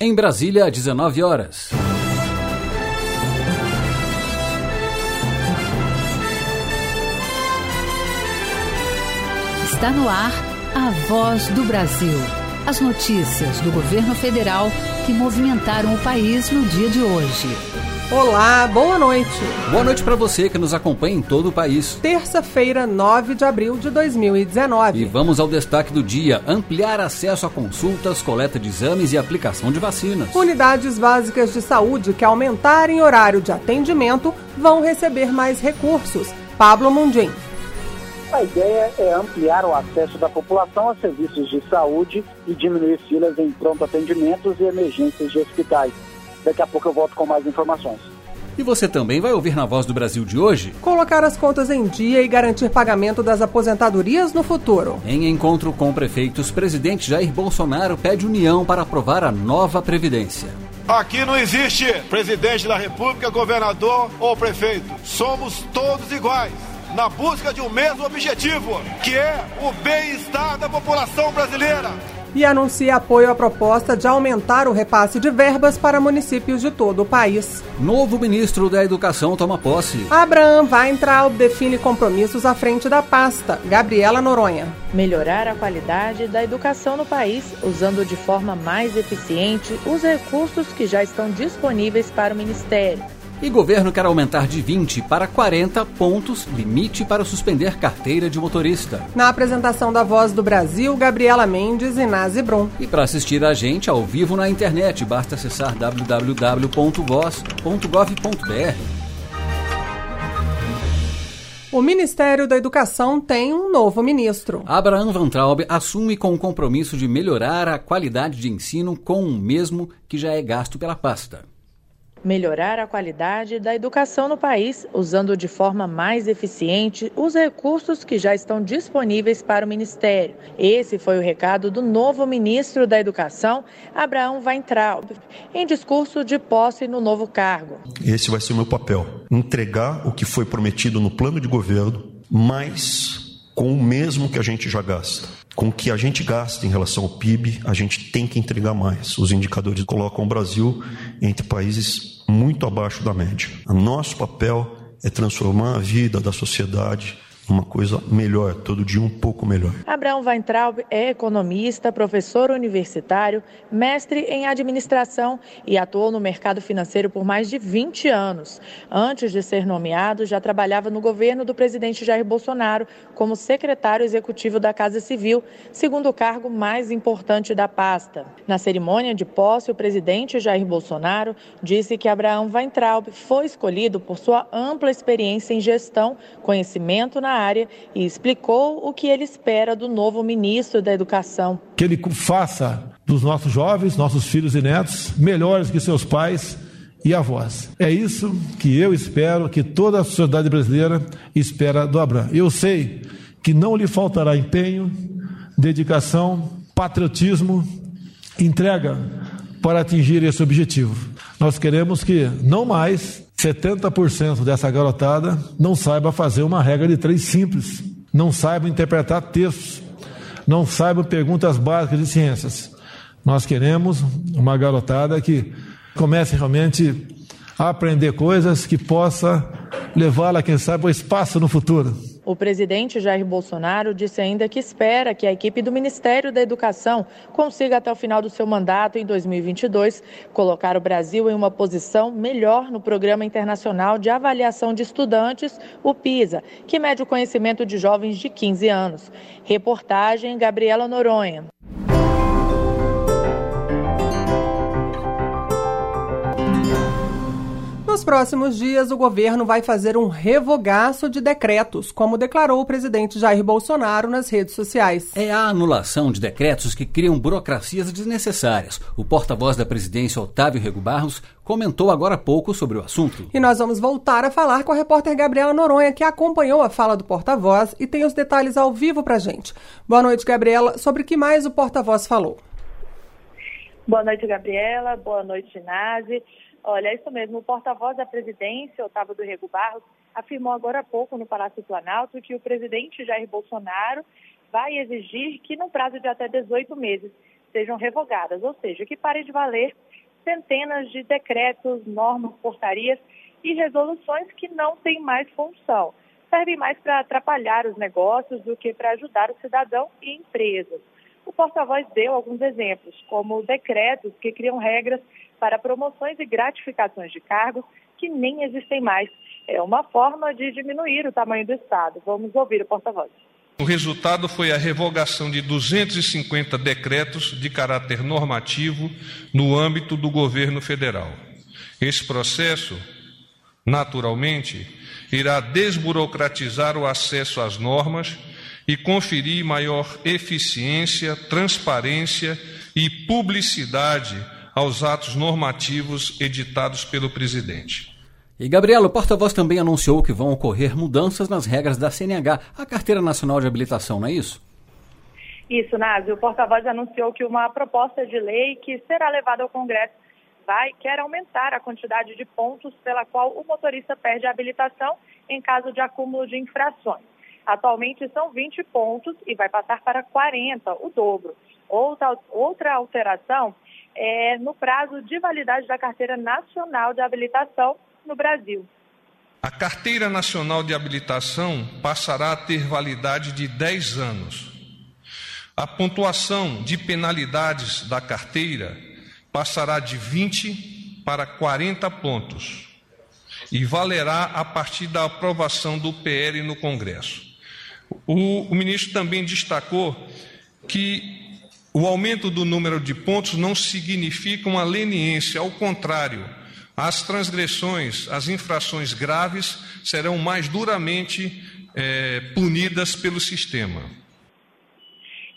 Em Brasília, 19 horas. Está no ar a voz do Brasil. As notícias do governo federal que movimentaram o país no dia de hoje. Olá, boa noite. Boa noite para você que nos acompanha em todo o país. Terça-feira, 9 de abril de 2019. E vamos ao destaque do dia: ampliar acesso a consultas, coleta de exames e aplicação de vacinas. Unidades básicas de saúde que aumentarem horário de atendimento vão receber mais recursos. Pablo Mundim. A ideia é ampliar o acesso da população a serviços de saúde e diminuir filas em pronto atendimentos e emergências de hospitais. Daqui a pouco eu volto com mais informações. E você também vai ouvir na Voz do Brasil de hoje? Colocar as contas em dia e garantir pagamento das aposentadorias no futuro. Em encontro com prefeitos, presidente Jair Bolsonaro pede união para aprovar a nova Previdência. Aqui não existe presidente da República, governador ou prefeito. Somos todos iguais na busca de um mesmo objetivo, que é o bem-estar da população brasileira e anuncia apoio à proposta de aumentar o repasse de verbas para municípios de todo o país. Novo ministro da Educação toma posse. Abraham Weintraub define compromissos à frente da pasta. Gabriela Noronha. Melhorar a qualidade da educação no país, usando de forma mais eficiente os recursos que já estão disponíveis para o Ministério e governo quer aumentar de 20 para 40 pontos limite para suspender carteira de motorista. Na apresentação da Voz do Brasil, Gabriela Mendes e Nazi Brum. E para assistir a gente ao vivo na internet, basta acessar www.voz.gov.br. O Ministério da Educação tem um novo ministro. Abraham Van Traub assume com o compromisso de melhorar a qualidade de ensino com o mesmo que já é gasto pela pasta melhorar a qualidade da educação no país, usando de forma mais eficiente os recursos que já estão disponíveis para o Ministério. Esse foi o recado do novo ministro da Educação, Abraão Weintraub, em discurso de posse no novo cargo. Esse vai ser o meu papel: entregar o que foi prometido no plano de governo, mais com o mesmo que a gente já gasta. Com o que a gente gasta em relação ao PIB, a gente tem que entregar mais. Os indicadores colocam o Brasil entre países muito abaixo da média. O nosso papel é transformar a vida da sociedade uma coisa melhor, todo dia um pouco melhor. Abraão Weintraub é economista, professor universitário, mestre em administração e atuou no mercado financeiro por mais de 20 anos. Antes de ser nomeado, já trabalhava no governo do presidente Jair Bolsonaro como secretário executivo da Casa Civil, segundo o cargo mais importante da pasta. Na cerimônia de posse, o presidente Jair Bolsonaro disse que Abraão Weintraub foi escolhido por sua ampla experiência em gestão, conhecimento na área e explicou o que ele espera do novo ministro da Educação. Que ele faça dos nossos jovens, nossos filhos e netos, melhores que seus pais e avós. É isso que eu espero, que toda a sociedade brasileira espera do Abraão. Eu sei que não lhe faltará empenho, dedicação, patriotismo, entrega para atingir esse objetivo. Nós queremos que não mais 70% dessa garotada não saiba fazer uma regra de três simples, não saiba interpretar textos, não saiba perguntas básicas de ciências. Nós queremos uma garotada que comece realmente a aprender coisas que possa levá-la, quem sabe, ao espaço no futuro. O presidente Jair Bolsonaro disse ainda que espera que a equipe do Ministério da Educação consiga, até o final do seu mandato, em 2022, colocar o Brasil em uma posição melhor no Programa Internacional de Avaliação de Estudantes, o PISA, que mede o conhecimento de jovens de 15 anos. Reportagem Gabriela Noronha. Nos próximos dias, o governo vai fazer um revogaço de decretos, como declarou o presidente Jair Bolsonaro nas redes sociais. É a anulação de decretos que criam burocracias desnecessárias. O porta-voz da presidência, Otávio Rego Barros, comentou agora há pouco sobre o assunto. E nós vamos voltar a falar com a repórter Gabriela Noronha, que acompanhou a fala do porta-voz e tem os detalhes ao vivo pra gente. Boa noite, Gabriela. Sobre o que mais o porta-voz falou? Boa noite, Gabriela. Boa noite, Nazi. Olha, é isso mesmo. O porta-voz da presidência, Otávio do Rego Barros, afirmou agora há pouco no Palácio Planalto que o presidente Jair Bolsonaro vai exigir que, no prazo de até 18 meses, sejam revogadas, ou seja, que parem de valer centenas de decretos, normas, portarias e resoluções que não têm mais função. Servem mais para atrapalhar os negócios do que para ajudar o cidadão e empresas. O porta-voz deu alguns exemplos, como decretos que criam regras para promoções e gratificações de cargos que nem existem mais. É uma forma de diminuir o tamanho do Estado. Vamos ouvir o porta-voz. O resultado foi a revogação de 250 decretos de caráter normativo no âmbito do governo federal. Esse processo, naturalmente, irá desburocratizar o acesso às normas e conferir maior eficiência, transparência e publicidade aos atos normativos editados pelo presidente. E Gabriela, o porta-voz também anunciou que vão ocorrer mudanças nas regras da CNH, a Carteira Nacional de Habilitação, não é isso? Isso, Nazi. O porta-voz anunciou que uma proposta de lei que será levada ao Congresso vai quer aumentar a quantidade de pontos pela qual o motorista perde a habilitação em caso de acúmulo de infrações. Atualmente são 20 pontos e vai passar para 40, o dobro. Outra, outra alteração é no prazo de validade da Carteira Nacional de Habilitação, no Brasil. A Carteira Nacional de Habilitação passará a ter validade de 10 anos. A pontuação de penalidades da carteira passará de 20 para 40 pontos e valerá a partir da aprovação do PL no Congresso. O, o ministro também destacou que o aumento do número de pontos não significa uma leniência, ao contrário as transgressões, as infrações graves serão mais duramente é, punidas pelo sistema.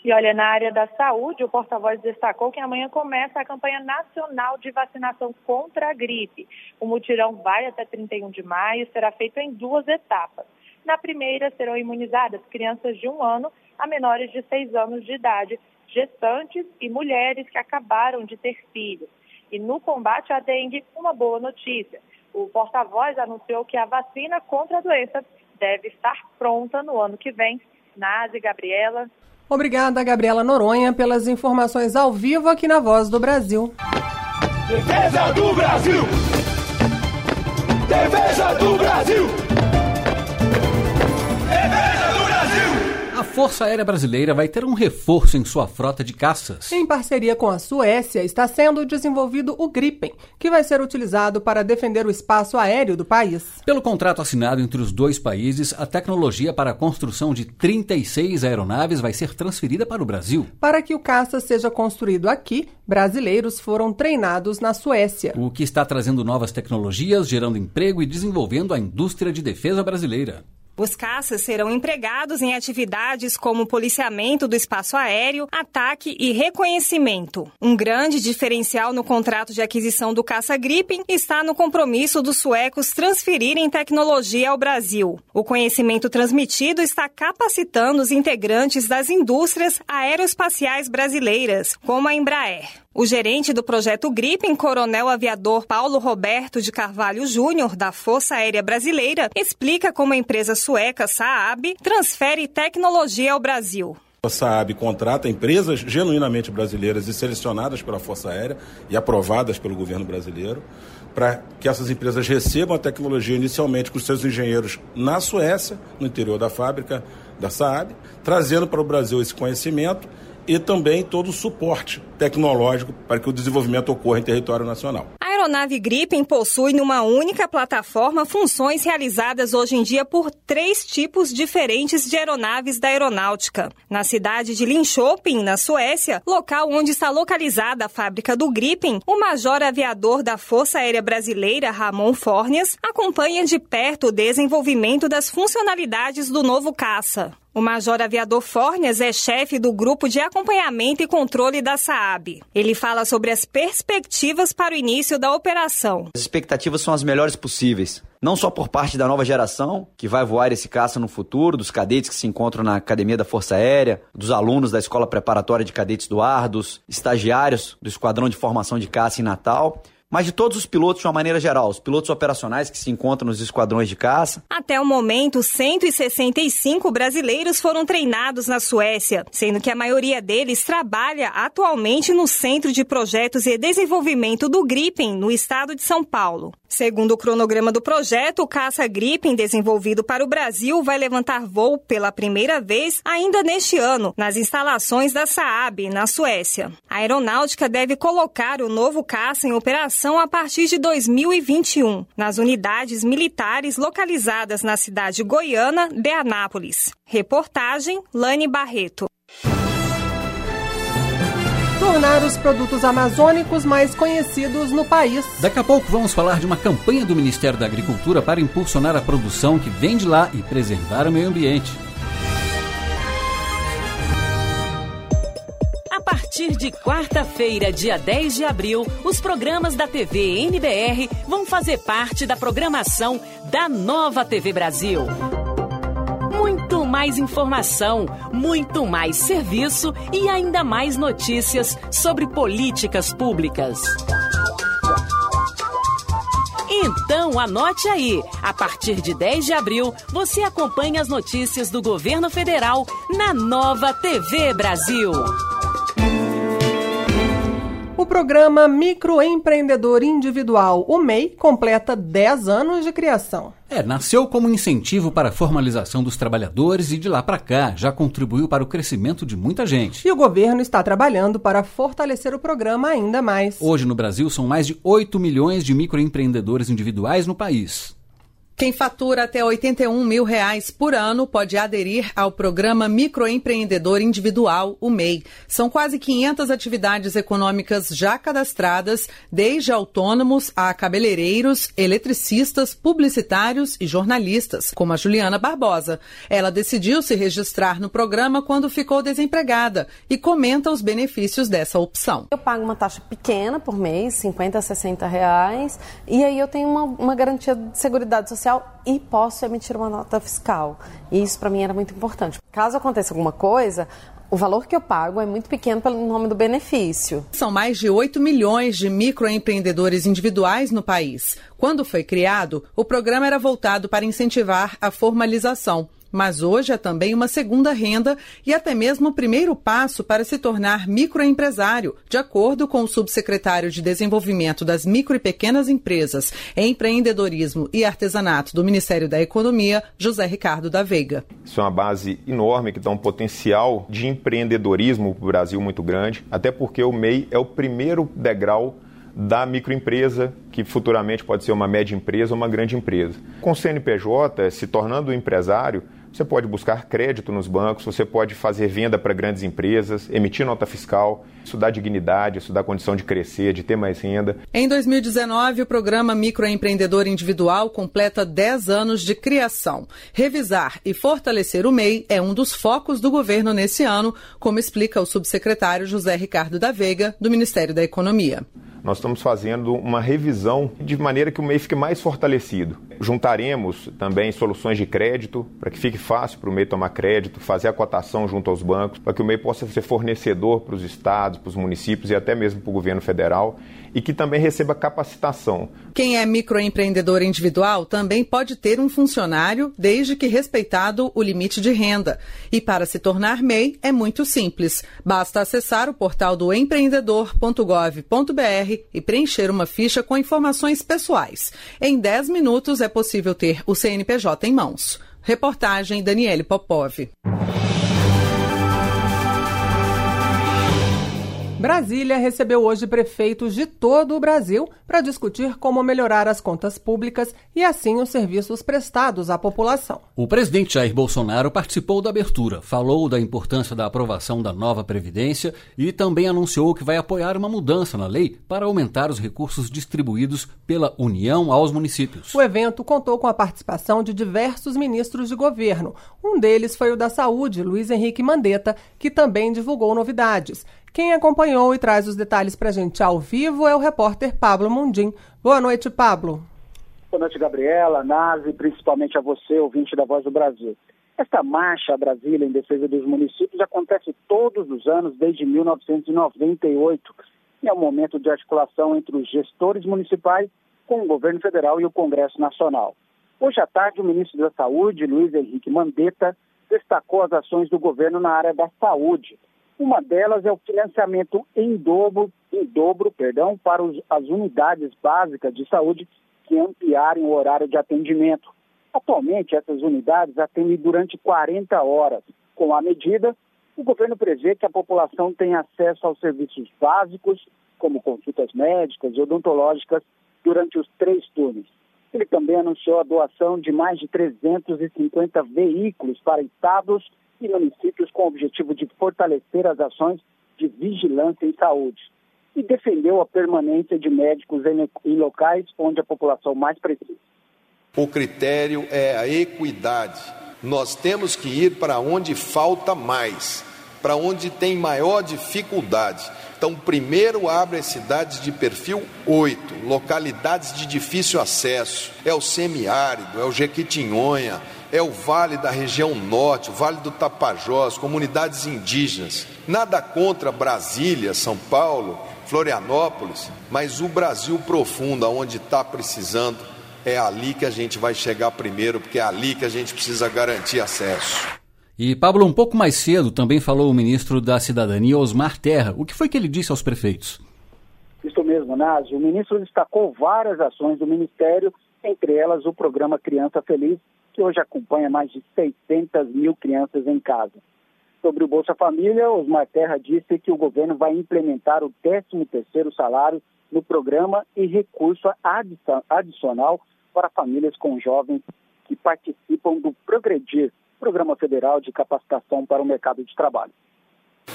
E olha, na área da saúde, o porta-voz destacou que amanhã começa a campanha nacional de vacinação contra a gripe. O mutirão vai até 31 de maio e será feito em duas etapas. Na primeira, serão imunizadas crianças de um ano a menores de seis anos de idade, gestantes e mulheres que acabaram de ter filhos. E no combate à dengue, uma boa notícia. O porta-voz anunciou que a vacina contra a doença deve estar pronta no ano que vem. Nazi, Gabriela. Obrigada, Gabriela Noronha, pelas informações ao vivo aqui na Voz do Brasil. Defesa do Brasil! Defesa do Brasil! Força Aérea Brasileira vai ter um reforço em sua frota de caças. Em parceria com a Suécia, está sendo desenvolvido o Gripen, que vai ser utilizado para defender o espaço aéreo do país. Pelo contrato assinado entre os dois países, a tecnologia para a construção de 36 aeronaves vai ser transferida para o Brasil. Para que o caça seja construído aqui, brasileiros foram treinados na Suécia. O que está trazendo novas tecnologias, gerando emprego e desenvolvendo a indústria de defesa brasileira. Os caças serão empregados em atividades como policiamento do espaço aéreo, ataque e reconhecimento. Um grande diferencial no contrato de aquisição do caça Gripen está no compromisso dos suecos transferirem tecnologia ao Brasil. O conhecimento transmitido está capacitando os integrantes das indústrias aeroespaciais brasileiras, como a Embraer. O gerente do projeto Gripen, coronel aviador Paulo Roberto de Carvalho Júnior, da Força Aérea Brasileira, explica como a empresa sueca Saab transfere tecnologia ao Brasil. A Saab contrata empresas genuinamente brasileiras e selecionadas pela Força Aérea e aprovadas pelo governo brasileiro para que essas empresas recebam a tecnologia inicialmente com seus engenheiros na Suécia, no interior da fábrica da Saab, trazendo para o Brasil esse conhecimento e também todo o suporte tecnológico para que o desenvolvimento ocorra em território nacional. A aeronave Gripen possui numa única plataforma funções realizadas hoje em dia por três tipos diferentes de aeronaves da aeronáutica. Na cidade de Linköping, na Suécia, local onde está localizada a fábrica do Gripen, o major aviador da Força Aérea Brasileira, Ramon Fornes, acompanha de perto o desenvolvimento das funcionalidades do novo caça. O Major Aviador Fornes é chefe do grupo de acompanhamento e controle da Saab. Ele fala sobre as perspectivas para o início da operação. As expectativas são as melhores possíveis. Não só por parte da nova geração, que vai voar esse caça no futuro, dos cadetes que se encontram na Academia da Força Aérea, dos alunos da Escola Preparatória de Cadetes do Ar, dos estagiários do Esquadrão de Formação de Caça em Natal, mas de todos os pilotos de uma maneira geral, os pilotos operacionais que se encontram nos esquadrões de caça. Até o momento, 165 brasileiros foram treinados na Suécia, sendo que a maioria deles trabalha atualmente no Centro de Projetos e Desenvolvimento do Gripen, no estado de São Paulo. Segundo o cronograma do projeto, o caça Gripen desenvolvido para o Brasil vai levantar voo pela primeira vez ainda neste ano, nas instalações da Saab, na Suécia. A aeronáutica deve colocar o novo caça em operação a partir de 2021, nas unidades militares localizadas na cidade goiana de Anápolis. Reportagem Lane Barreto tornar os produtos amazônicos mais conhecidos no país. Daqui a pouco vamos falar de uma campanha do Ministério da Agricultura para impulsionar a produção que vem de lá e preservar o meio ambiente. A partir de quarta-feira, dia 10 de abril, os programas da TV NBR vão fazer parte da programação da Nova TV Brasil muito mais informação, muito mais serviço e ainda mais notícias sobre políticas públicas. Então anote aí, a partir de 10 de abril, você acompanha as notícias do governo federal na Nova TV Brasil. O programa Microempreendedor Individual, o MEI, completa 10 anos de criação. É, nasceu como incentivo para a formalização dos trabalhadores e de lá para cá já contribuiu para o crescimento de muita gente. E o governo está trabalhando para fortalecer o programa ainda mais. Hoje no Brasil são mais de 8 milhões de microempreendedores individuais no país. Quem fatura até 81 mil reais por ano pode aderir ao programa Microempreendedor Individual, o MEI. São quase 500 atividades econômicas já cadastradas, desde autônomos a cabeleireiros, eletricistas, publicitários e jornalistas, como a Juliana Barbosa. Ela decidiu se registrar no programa quando ficou desempregada e comenta os benefícios dessa opção. Eu pago uma taxa pequena por mês, 50 a 60 reais, e aí eu tenho uma, uma garantia de seguridade social e posso emitir uma nota fiscal. E isso para mim era muito importante. Caso aconteça alguma coisa, o valor que eu pago é muito pequeno pelo nome do benefício. São mais de 8 milhões de microempreendedores individuais no país. Quando foi criado, o programa era voltado para incentivar a formalização mas hoje é também uma segunda renda e até mesmo o primeiro passo para se tornar microempresário, de acordo com o subsecretário de Desenvolvimento das Micro e Pequenas Empresas, Empreendedorismo e Artesanato do Ministério da Economia, José Ricardo da Veiga. Isso é uma base enorme que dá um potencial de empreendedorismo para o Brasil muito grande, até porque o MEI é o primeiro degrau da microempresa, que futuramente pode ser uma média empresa ou uma grande empresa. Com o CNPJ, se tornando empresário, você pode buscar crédito nos bancos, você pode fazer venda para grandes empresas, emitir nota fiscal. Isso dá dignidade, isso dá condição de crescer, de ter mais renda. Em 2019, o programa Microempreendedor Individual completa 10 anos de criação. Revisar e fortalecer o MEI é um dos focos do governo nesse ano, como explica o subsecretário José Ricardo da Veiga, do Ministério da Economia nós estamos fazendo uma revisão de maneira que o MEI fique mais fortalecido. Juntaremos também soluções de crédito para que fique fácil para o MEI tomar crédito, fazer a cotação junto aos bancos, para que o MEI possa ser fornecedor para os estados, para os municípios e até mesmo para o governo federal e que também receba capacitação. Quem é microempreendedor individual também pode ter um funcionário, desde que respeitado o limite de renda. E para se tornar MEI é muito simples. Basta acessar o portal do empreendedor.gov.br e preencher uma ficha com informações pessoais. Em 10 minutos é possível ter o CNPJ em mãos. Reportagem Daniele Popov. Brasília recebeu hoje prefeitos de todo o Brasil para discutir como melhorar as contas públicas e assim os serviços prestados à população. O presidente Jair Bolsonaro participou da abertura, falou da importância da aprovação da nova Previdência e também anunciou que vai apoiar uma mudança na lei para aumentar os recursos distribuídos pela União aos municípios. O evento contou com a participação de diversos ministros de governo. Um deles foi o da Saúde, Luiz Henrique Mandetta, que também divulgou novidades. Quem acompanhou e traz os detalhes para a gente ao vivo é o repórter Pablo Mundim. Boa noite, Pablo. Boa noite, Gabriela, Nazi, principalmente a você, ouvinte da Voz do Brasil. Esta marcha a Brasília em defesa dos municípios acontece todos os anos desde 1998 e é um momento de articulação entre os gestores municipais com o governo federal e o Congresso Nacional. Hoje à tarde, o ministro da Saúde, Luiz Henrique Mandetta, destacou as ações do governo na área da saúde. Uma delas é o financiamento em dobro, em dobro perdão, para os, as unidades básicas de saúde que ampliarem o horário de atendimento. Atualmente, essas unidades atendem durante 40 horas. Com a medida, o governo prevê que a população tenha acesso aos serviços básicos, como consultas médicas e odontológicas, durante os três turnos. Ele também anunciou a doação de mais de 350 veículos para estados e municípios com o objetivo de fortalecer as ações de vigilância em saúde. E defendeu a permanência de médicos em, locais onde a população mais precisa. O critério é a equidade. Nós temos que ir para onde falta mais, para onde tem maior dificuldade. Então, primeiro abre as cidades de perfil 8, localidades de difícil acesso. É o semiárido, é o Jequitinhonha, é o Vale da região norte, o Vale do Tapajós, comunidades indígenas. Nada contra Brasília, São Paulo, Florianópolis, mas o Brasil profundo, onde está precisando, é ali que a gente vai chegar primeiro, porque é ali que a gente precisa garantir acesso. E Pablo, um pouco mais cedo, também falou o ministro da Cidadania, Osmar Terra. O que foi que ele disse aos prefeitos? Isso mesmo, Nazi. O ministro destacou várias ações do Ministério, entre elas o programa Criança Feliz, que hoje acompanha mais de 600 mil crianças em casa. Sobre o Bolsa Família, Osmar Terra disse que o governo vai implementar o 13º salário no programa e recurso adicional para famílias com jovens que participam do Progredir, Programa Federal de Capacitação para o Mercado de Trabalho.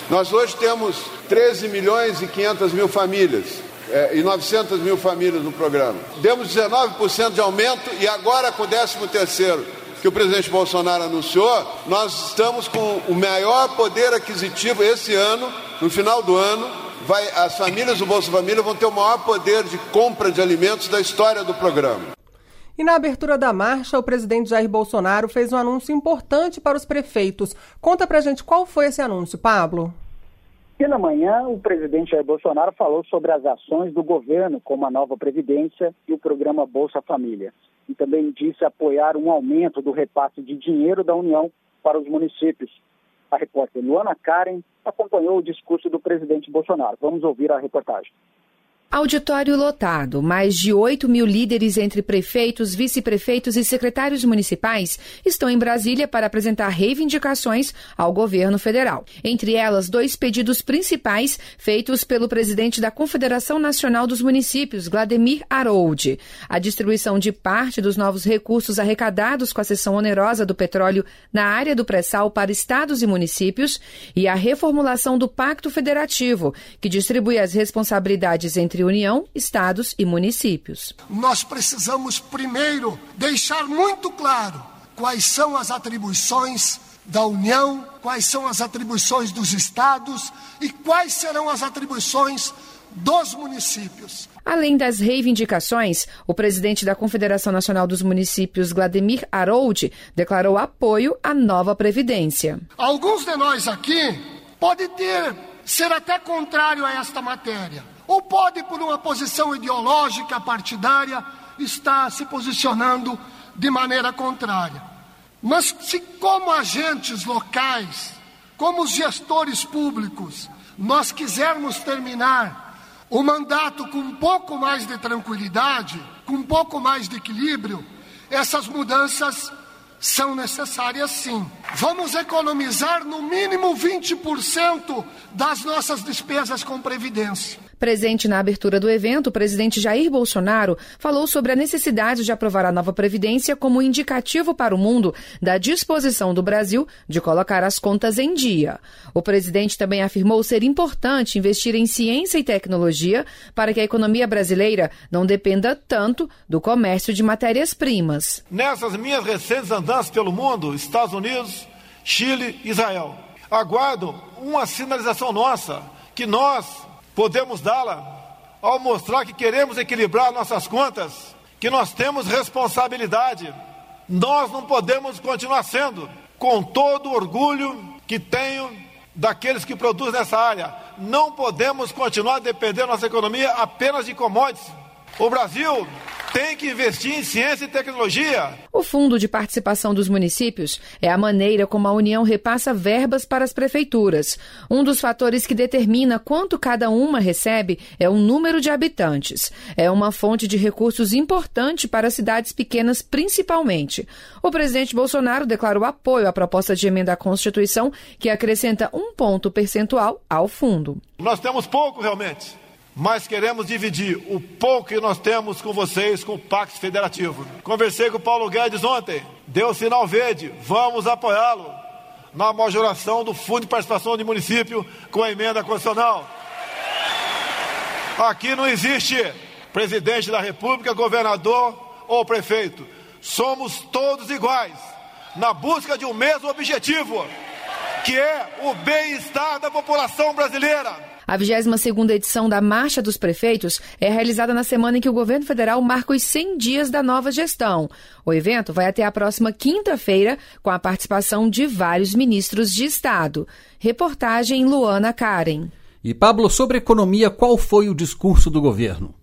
Nós hoje temos 13 milhões e 500 mil famílias é, e 900 mil famílias no programa. Demos 19% de aumento e agora com o 13 terceiro que o presidente Bolsonaro anunciou, nós estamos com o maior poder aquisitivo esse ano, no final do ano, vai, as famílias do Bolsa Família vão ter o maior poder de compra de alimentos da história do programa. E na abertura da marcha, o presidente Jair Bolsonaro fez um anúncio importante para os prefeitos. Conta pra gente qual foi esse anúncio, Pablo. Pela manhã, o presidente Jair Bolsonaro falou sobre as ações do governo, como a nova Previdência e o programa Bolsa Família. E também disse apoiar um aumento do repasse de dinheiro da União para os municípios. A repórter Luana Karen acompanhou o discurso do presidente Bolsonaro. Vamos ouvir a reportagem. Auditório lotado, mais de 8 mil líderes entre prefeitos, vice-prefeitos e secretários municipais estão em Brasília para apresentar reivindicações ao governo federal. Entre elas, dois pedidos principais feitos pelo presidente da Confederação Nacional dos Municípios, Vladimir Harold. A distribuição de parte dos novos recursos arrecadados com a cessão onerosa do petróleo na área do pré-sal para estados e municípios e a reformulação do Pacto Federativo, que distribui as responsabilidades entre União, estados e municípios. Nós precisamos primeiro deixar muito claro quais são as atribuições da União, quais são as atribuições dos estados e quais serão as atribuições dos municípios. Além das reivindicações, o presidente da Confederação Nacional dos Municípios, Vladimir Harold, declarou apoio à nova Previdência. Alguns de nós aqui podem ter, ser até contrário a esta matéria ou pode, por uma posição ideológica partidária, estar se posicionando de maneira contrária. Mas se, como agentes locais, como gestores públicos, nós quisermos terminar o mandato com um pouco mais de tranquilidade, com um pouco mais de equilíbrio, essas mudanças são necessárias sim. Vamos economizar no mínimo 20% das nossas despesas com previdência. Presente na abertura do evento, o presidente Jair Bolsonaro falou sobre a necessidade de aprovar a nova Previdência como indicativo para o mundo da disposição do Brasil de colocar as contas em dia. O presidente também afirmou ser importante investir em ciência e tecnologia para que a economia brasileira não dependa tanto do comércio de matérias-primas. Nessas minhas recentes andanças pelo mundo, Estados Unidos, Chile, Israel, aguardo uma sinalização nossa que nós podemos dá-la ao mostrar que queremos equilibrar nossas contas, que nós temos responsabilidade. Nós não podemos continuar sendo, com todo o orgulho que tenho daqueles que produzem nessa área, Não podemos continuar dependendo nossa economia apenas de commodities. O Brasil tem que investir em ciência e tecnologia. O Fundo de Participação dos Municípios é a maneira como a União repassa verbas para as prefeituras. Um dos fatores que determina quanto cada uma recebe é o número de habitantes. É uma fonte de recursos importante para cidades pequenas, principalmente. O presidente Bolsonaro declarou apoio à proposta de emenda à Constituição que acrescenta um ponto percentual ao fundo. Nós temos pouco realmente mas queremos dividir o pouco que nós temos com vocês com o Pacto Federativo. Conversei com o Paulo Guedes ontem, deu sinal verde, vamos apoiá-lo na majoração do Fundo de Participação de Município com a emenda constitucional. Aqui não existe presidente da República, governador ou prefeito. Somos todos iguais na busca de um mesmo objetivo, que é o bem-estar da população brasileira. A 22ª edição da Marcha dos Prefeitos é realizada na semana em que o governo federal marca os 100 dias da nova gestão. O evento vai até a próxima quinta-feira, com a participação de vários ministros de Estado. Reportagem Luana Karen. E Pablo, sobre economia, qual foi o discurso do governo?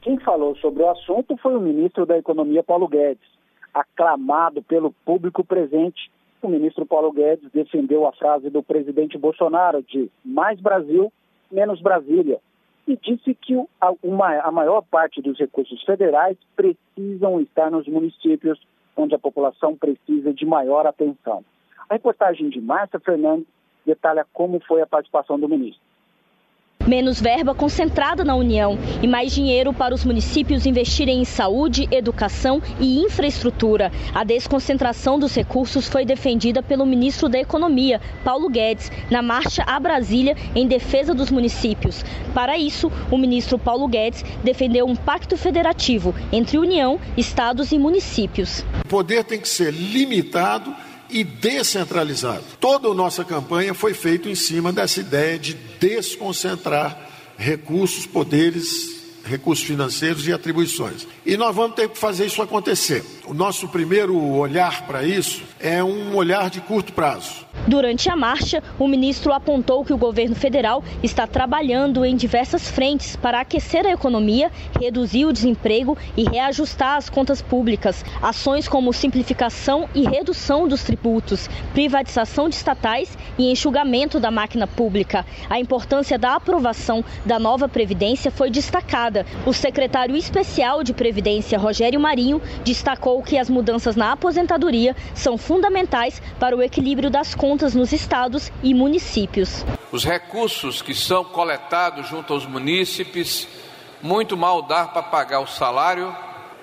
Quem falou sobre o assunto foi o ministro da Economia, Paulo Guedes. Aclamado pelo público presente, o ministro Paulo Guedes defendeu a frase do presidente Bolsonaro de mais Brasil, menos Brasília, e disse que a, maior parte dos recursos federais precisam estar nos municípios, onde a população precisa de maior atenção. A reportagem de Márcia Fernandes detalha como foi a participação do ministro. Menos verba concentrada na União e mais dinheiro para os municípios investirem em saúde, educação e infraestrutura. A desconcentração dos recursos foi defendida pelo ministro da Economia, Paulo Guedes, na marcha a Brasília em defesa dos municípios. Para isso, o ministro Paulo Guedes defendeu um pacto federativo entre União, estados e municípios. O poder tem que ser limitado e descentralizado. Toda a nossa campanha foi feita em cima dessa ideia de desconcentrar recursos, poderes, recursos financeiros e atribuições. E nós vamos ter que fazer isso acontecer. O nosso primeiro olhar para isso é um olhar de curto prazo. Durante a marcha, o ministro apontou que o governo federal está trabalhando em diversas frentes para aquecer a economia, reduzir o desemprego e reajustar as contas públicas. Ações como simplificação e redução dos tributos, privatização de estatais e enxugamento da máquina pública. A importância da aprovação da nova Previdência foi destacada. O secretário especial de Previdência, Rogério Marinho, destacou que as mudanças na aposentadoria são fundamentais para o equilíbrio das contas nos estados e municípios. Os recursos que são coletados junto aos munícipes, muito mal dá para pagar o salário,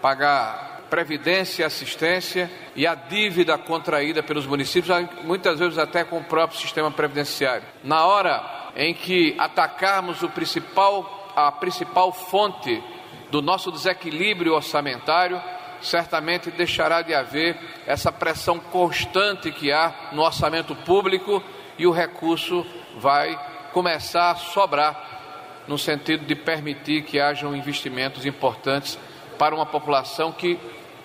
pagar previdência e assistência e a dívida contraída pelos municípios, muitas vezes até com o próprio sistema previdenciário. Na hora em que atacarmos o principal, a principal fonte do nosso desequilíbrio orçamentário, certamente deixará de haver essa pressão constante que há no orçamento público e o recurso vai começar a sobrar no sentido de permitir que hajam investimentos importantes para uma população que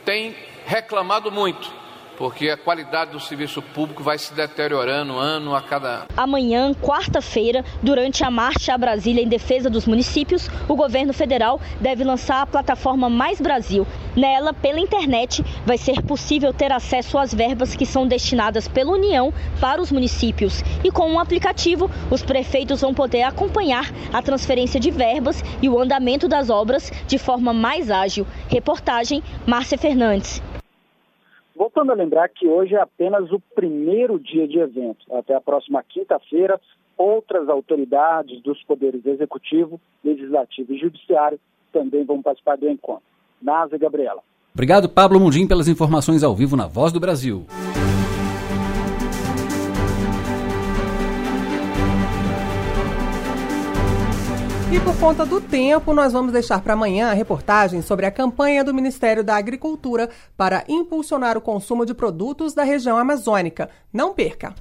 tem reclamado muito porque a qualidade do serviço público vai se deteriorando ano a cada ano. Amanhã, quarta-feira, durante a marcha a Brasília em defesa dos municípios, o governo federal deve lançar a plataforma Mais Brasil. Nela, pela internet, vai ser possível ter acesso às verbas que são destinadas pela União para os municípios. E com um aplicativo, os prefeitos vão poder acompanhar a transferência de verbas e o andamento das obras de forma mais ágil. Reportagem Márcia Fernandes. Voltando a lembrar que hoje é apenas o primeiro dia de evento. Até a próxima quinta-feira, outras autoridades dos poderes executivo, legislativo e judiciário também vão participar do encontro. Nasa e Gabriela. Obrigado, Pablo Mundim, pelas informações ao vivo na Voz do Brasil. E por conta do tempo, nós vamos deixar para amanhã a reportagem sobre a campanha do Ministério da Agricultura para impulsionar o consumo de produtos da região amazônica. Não perca!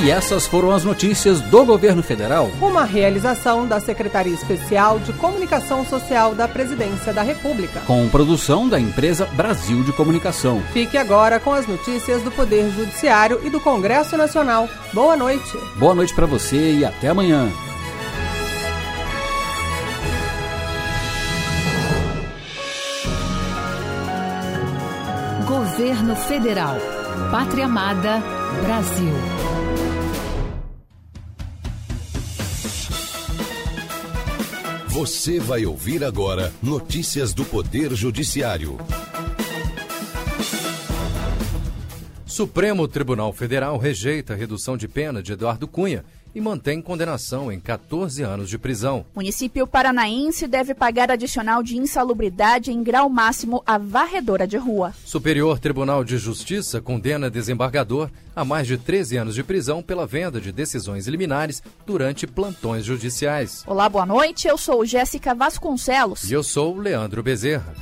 E essas foram as notícias do governo federal. Uma realização da Secretaria Especial de Comunicação Social da Presidência da República. Com produção da empresa Brasil de Comunicação. Fique agora com as notícias do Poder Judiciário e do Congresso Nacional. Boa noite. Boa noite para você e até amanhã. Governo Federal. Pátria Amada, Brasil. Você vai ouvir agora notícias do Poder Judiciário. Supremo Tribunal Federal rejeita a redução de pena de Eduardo Cunha e mantém condenação em 14 anos de prisão. Município paranaense deve pagar adicional de insalubridade em grau máximo a varredora de rua. Superior Tribunal de Justiça condena desembargador a mais de 13 anos de prisão pela venda de decisões liminares durante plantões judiciais. Olá, boa noite. Eu sou Jéssica Vasconcelos. E eu sou Leandro Bezerra.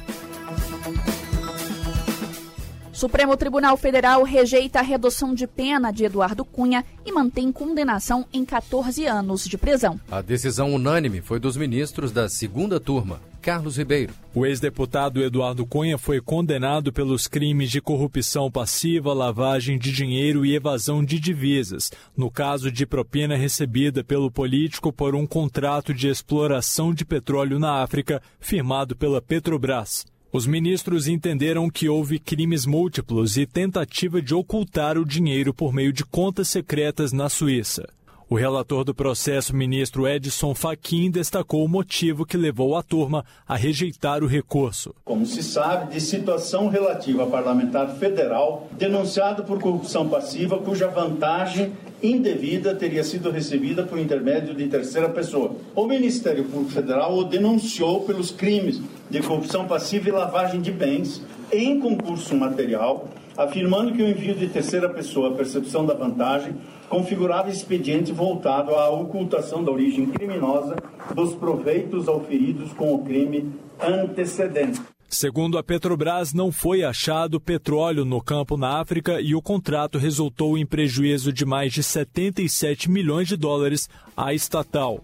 Supremo Tribunal Federal rejeita a redução de pena de Eduardo Cunha e mantém condenação em 14 anos de prisão. A decisão unânime foi dos ministros da segunda turma. Carlos Ribeiro. O ex-deputado Eduardo Cunha foi condenado pelos crimes de corrupção passiva, lavagem de dinheiro e evasão de divisas, no caso de propina recebida pelo político por um contrato de exploração de petróleo na África firmado pela Petrobras. Os ministros entenderam que houve crimes múltiplos e tentativa de ocultar o dinheiro por meio de contas secretas na Suíça. O relator do processo, ministro Edson Fachin, destacou o motivo que levou a turma a rejeitar o recurso. Como se sabe, de situação relativa a parlamentar federal denunciado por corrupção passiva, cuja vantagem indevida teria sido recebida por intermédio de terceira pessoa. O Ministério Público Federal o denunciou pelos crimes de corrupção passiva e lavagem de bens em concurso material, afirmando que o envio de terceira pessoa, a percepção da vantagem, configurava expediente voltado à ocultação da origem criminosa dos proveitos auferidos com o crime antecedente. Segundo a Petrobras, não foi achado petróleo no campo na África e o contrato resultou em prejuízo de mais de 77 milhões de dólares à estatal.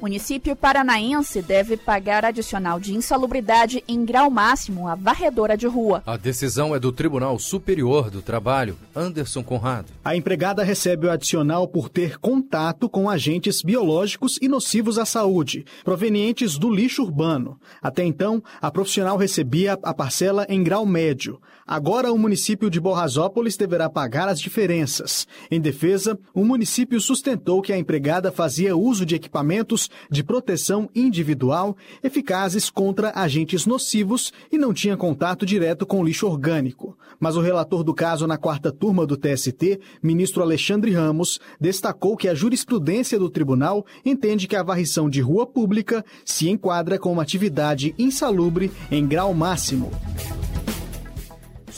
Município paranaense deve pagar adicional de insalubridade em grau máximo à varredora de rua. A decisão é do Tribunal Superior do Trabalho, Anderson Conrado. A empregada recebe o adicional por ter contato com agentes biológicos e nocivos à saúde, provenientes do lixo urbano. Até então, a profissional recebia a parcela em grau médio. Agora, o município de Borrasópolis deverá pagar as diferenças. Em defesa, o município sustentou que a empregada fazia uso de equipamentos de proteção individual eficazes contra agentes nocivos e não tinha contato direto com lixo orgânico. Mas o relator do caso na quarta turma do TST, ministro Alexandre Ramos, destacou que a jurisprudência do tribunal entende que a varrição de rua pública se enquadra com uma atividade insalubre em grau máximo.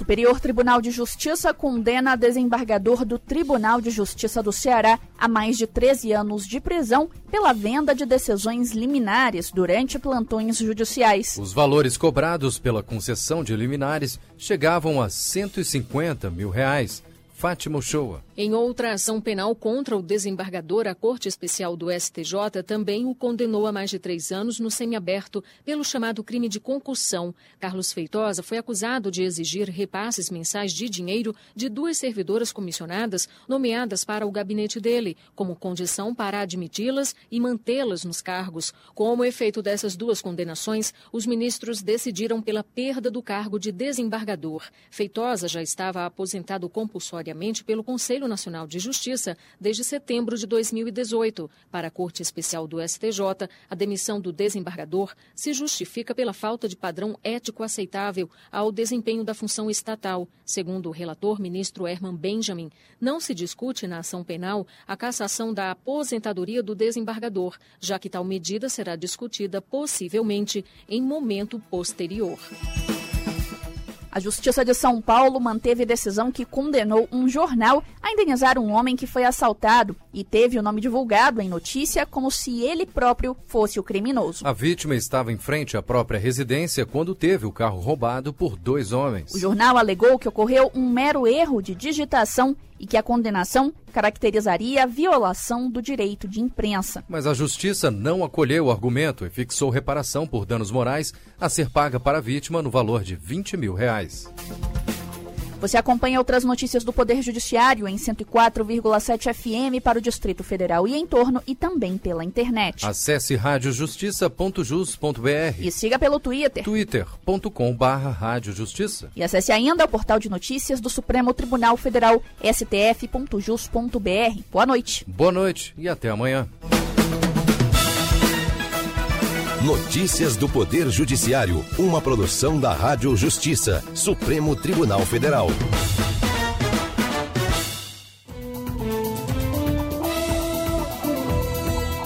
Superior Tribunal de Justiça condena desembargador do Tribunal de Justiça do Ceará a mais de 13 anos de prisão pela venda de decisões liminares durante plantões judiciais. Os valores cobrados pela concessão de liminares chegavam a 150 mil reais. Fátima Uchoa. Em outra ação penal contra o desembargador, a Corte Especial do STJ também o condenou a mais de três anos no semiaberto pelo chamado crime de concussão. Carlos Feitosa foi acusado de exigir repasses mensais de dinheiro de duas servidoras comissionadas nomeadas para o gabinete dele, como condição para admiti-las e mantê-las nos cargos. Como efeito dessas duas condenações, os ministros decidiram pela perda do cargo de desembargador. Feitosa já estava aposentado compulsoriamente pelo Conselho Nacional de Justiça desde setembro de 2018. Para a Corte Especial do STJ, a demissão do desembargador se justifica pela falta de padrão ético aceitável ao desempenho da função estatal. Segundo o relator ministro Herman Benjamin, não se discute na ação penal a cassação da aposentadoria do desembargador, já que tal medida será discutida possivelmente em momento posterior. A Justiça de São Paulo manteve decisão que condenou um jornal a indenizar um homem que foi assaltado e teve o nome divulgado em notícia como se ele próprio fosse o criminoso. A vítima estava em frente à própria residência quando teve o carro roubado por dois homens. O jornal alegou que ocorreu um mero erro de digitação e que a condenação caracterizaria a violação do direito de imprensa. Mas a justiça não acolheu o argumento e fixou reparação por danos morais a ser paga para a vítima no valor de 20 mil reais. Você acompanha outras notícias do Poder Judiciário em 104,7 FM para o Distrito Federal e em torno e também pela internet. Acesse radiojustiça.jus.br e siga pelo Twitter. twitter.com.br Justiça. E acesse ainda o portal de notícias do Supremo Tribunal Federal, stf.jus.br. Boa noite. Boa noite e até amanhã. Notícias do Poder Judiciário, uma produção da Rádio Justiça, Supremo Tribunal Federal.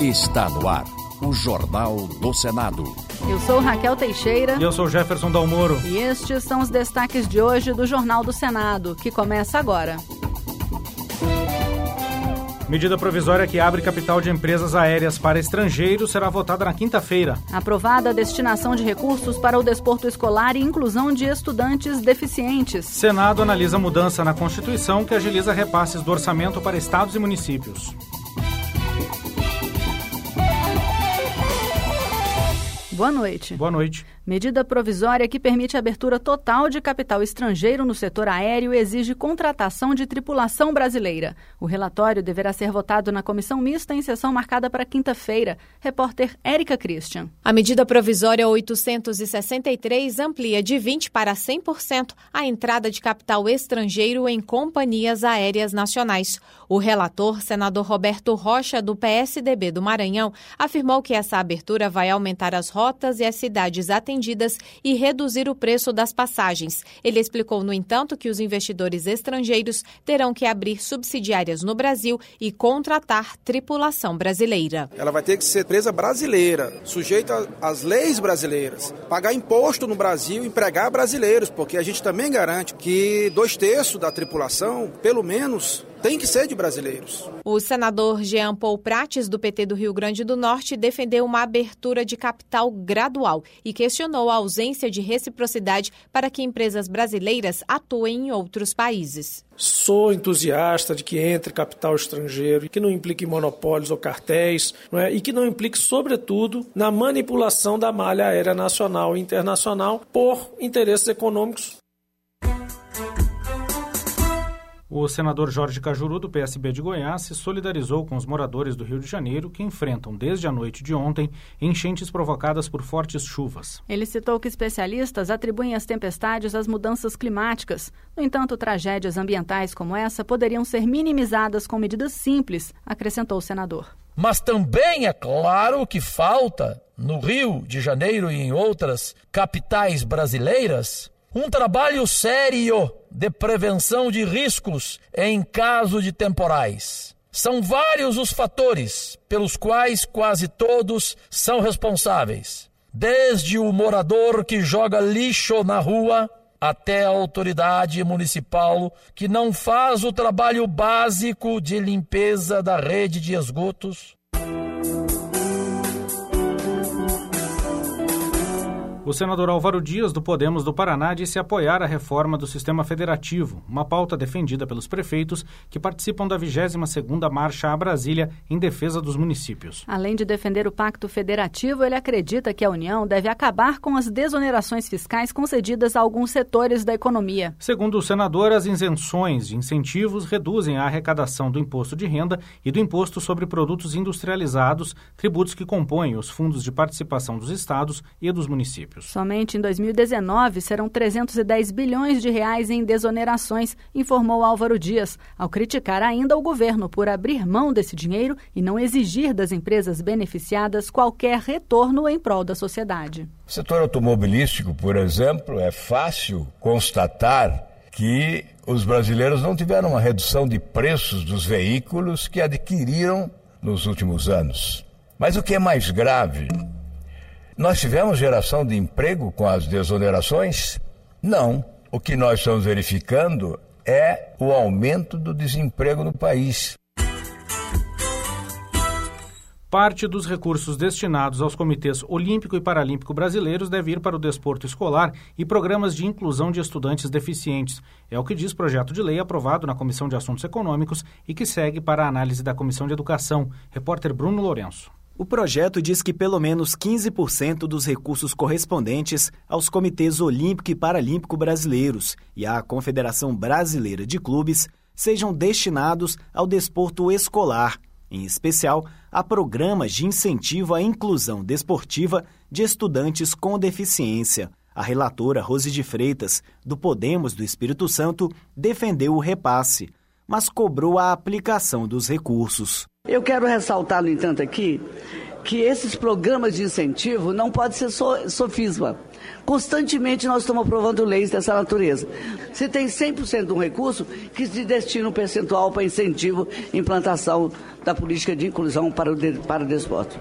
Está no ar, o Jornal do Senado. Eu sou Raquel Teixeira. E eu sou Jefferson Dalmoro. E estes são os destaques de hoje do Jornal do Senado, que começa agora. Medida provisória que abre capital de empresas aéreas para estrangeiros será votada na quinta-feira. Aprovada a destinação de recursos para o desporto escolar e inclusão de estudantes deficientes. Senado analisa mudança na Constituição que agiliza repasses do orçamento para estados e municípios. Boa noite. Boa noite. Medida provisória que permite a abertura total de capital estrangeiro no setor aéreo exige contratação de tripulação brasileira. O relatório deverá ser votado na comissão mista em sessão marcada para quinta-feira. Repórter Érica Christian. A medida provisória 863 amplia de 20% para 100% a entrada de capital estrangeiro em companhias aéreas nacionais. O relator, senador Roberto Rocha, do PSDB do Maranhão, afirmou que essa abertura vai aumentar as rotas e as cidades atendidas atendidas e reduzir o preço das passagens. Ele explicou, no entanto, que os investidores estrangeiros terão que abrir subsidiárias no Brasil e contratar tripulação brasileira. Ela vai ter que ser empresa brasileira, sujeita às leis brasileiras, pagar imposto no Brasil, empregar brasileiros, porque a gente também garante que dois terços da tripulação, pelo menos, tem que ser de brasileiros. O senador Jean Paul Prates, do PT do Rio Grande do Norte, defendeu uma abertura de capital gradual e questionou a ausência de reciprocidade para que empresas brasileiras atuem em outros países. Sou entusiasta de que entre capital estrangeiro, que não implique monopólios ou cartéis, não é? e que não implique, sobretudo, na manipulação da malha aérea nacional e internacional por interesses econômicos o senador Jorge Cajuru, do PSB de Goiás, se solidarizou com os moradores do Rio de Janeiro que enfrentam, desde a noite de ontem, enchentes provocadas por fortes chuvas. Ele citou que especialistas atribuem as tempestades às mudanças climáticas. No entanto, tragédias ambientais como essa poderiam ser minimizadas com medidas simples, acrescentou o senador. Mas também é claro que falta, no Rio de Janeiro e em outras capitais brasileiras, um trabalho sério de prevenção de riscos em caso de temporais. São vários os fatores pelos quais quase todos são responsáveis, desde o morador que joga lixo na rua até a autoridade municipal que não faz o trabalho básico de limpeza da rede de esgotos O senador Álvaro Dias, do Podemos do Paraná, disse apoiar a reforma do sistema federativo, uma pauta defendida pelos prefeitos que participam da 22ª Marcha a Brasília em defesa dos municípios. Além de defender o pacto federativo, ele acredita que a União deve acabar com as desonerações fiscais concedidas a alguns setores da economia. Segundo o senador, as isenções de incentivos reduzem a arrecadação do imposto de renda e do imposto sobre produtos industrializados, tributos que compõem os fundos de participação dos estados e dos municípios municípios. Somente em 2019 serão 310 bilhões de reais em desonerações, informou Álvaro Dias, ao criticar ainda o governo por abrir mão desse dinheiro e não exigir das empresas beneficiadas qualquer retorno em prol da sociedade. O setor automobilístico, por exemplo, é fácil constatar que os brasileiros não tiveram uma redução de preços dos veículos que adquiriram nos últimos anos. Mas o que é mais grave nós tivemos geração de emprego com as desonerações? Não. O que nós estamos verificando é o aumento do desemprego no país. Parte dos recursos destinados aos comitês olímpico e paralímpico brasileiros deve ir para o desporto escolar e programas de inclusão de estudantes deficientes. É o que diz projeto de lei aprovado na Comissão de Assuntos Econômicos e que segue para a análise da Comissão de Educação. Repórter Bruno Lourenço. O projeto diz que pelo menos 15% dos recursos correspondentes aos comitês olímpico e paralímpico brasileiros e à Confederação Brasileira de Clubes sejam destinados ao desporto escolar em especial a programas de incentivo à inclusão desportiva de estudantes com deficiência. A relatora Rose de Freitas, do Podemos do Espírito Santo, defendeu o repasse, mas cobrou a aplicação dos recursos. Eu quero ressaltar, no entanto, aqui que esses programas de incentivo não podem ser sofisma. Constantemente nós estamos aprovando leis dessa natureza. Se tem 100% de um recurso, que se destina um percentual para incentivo implantação da política de inclusão para o, para o desporto.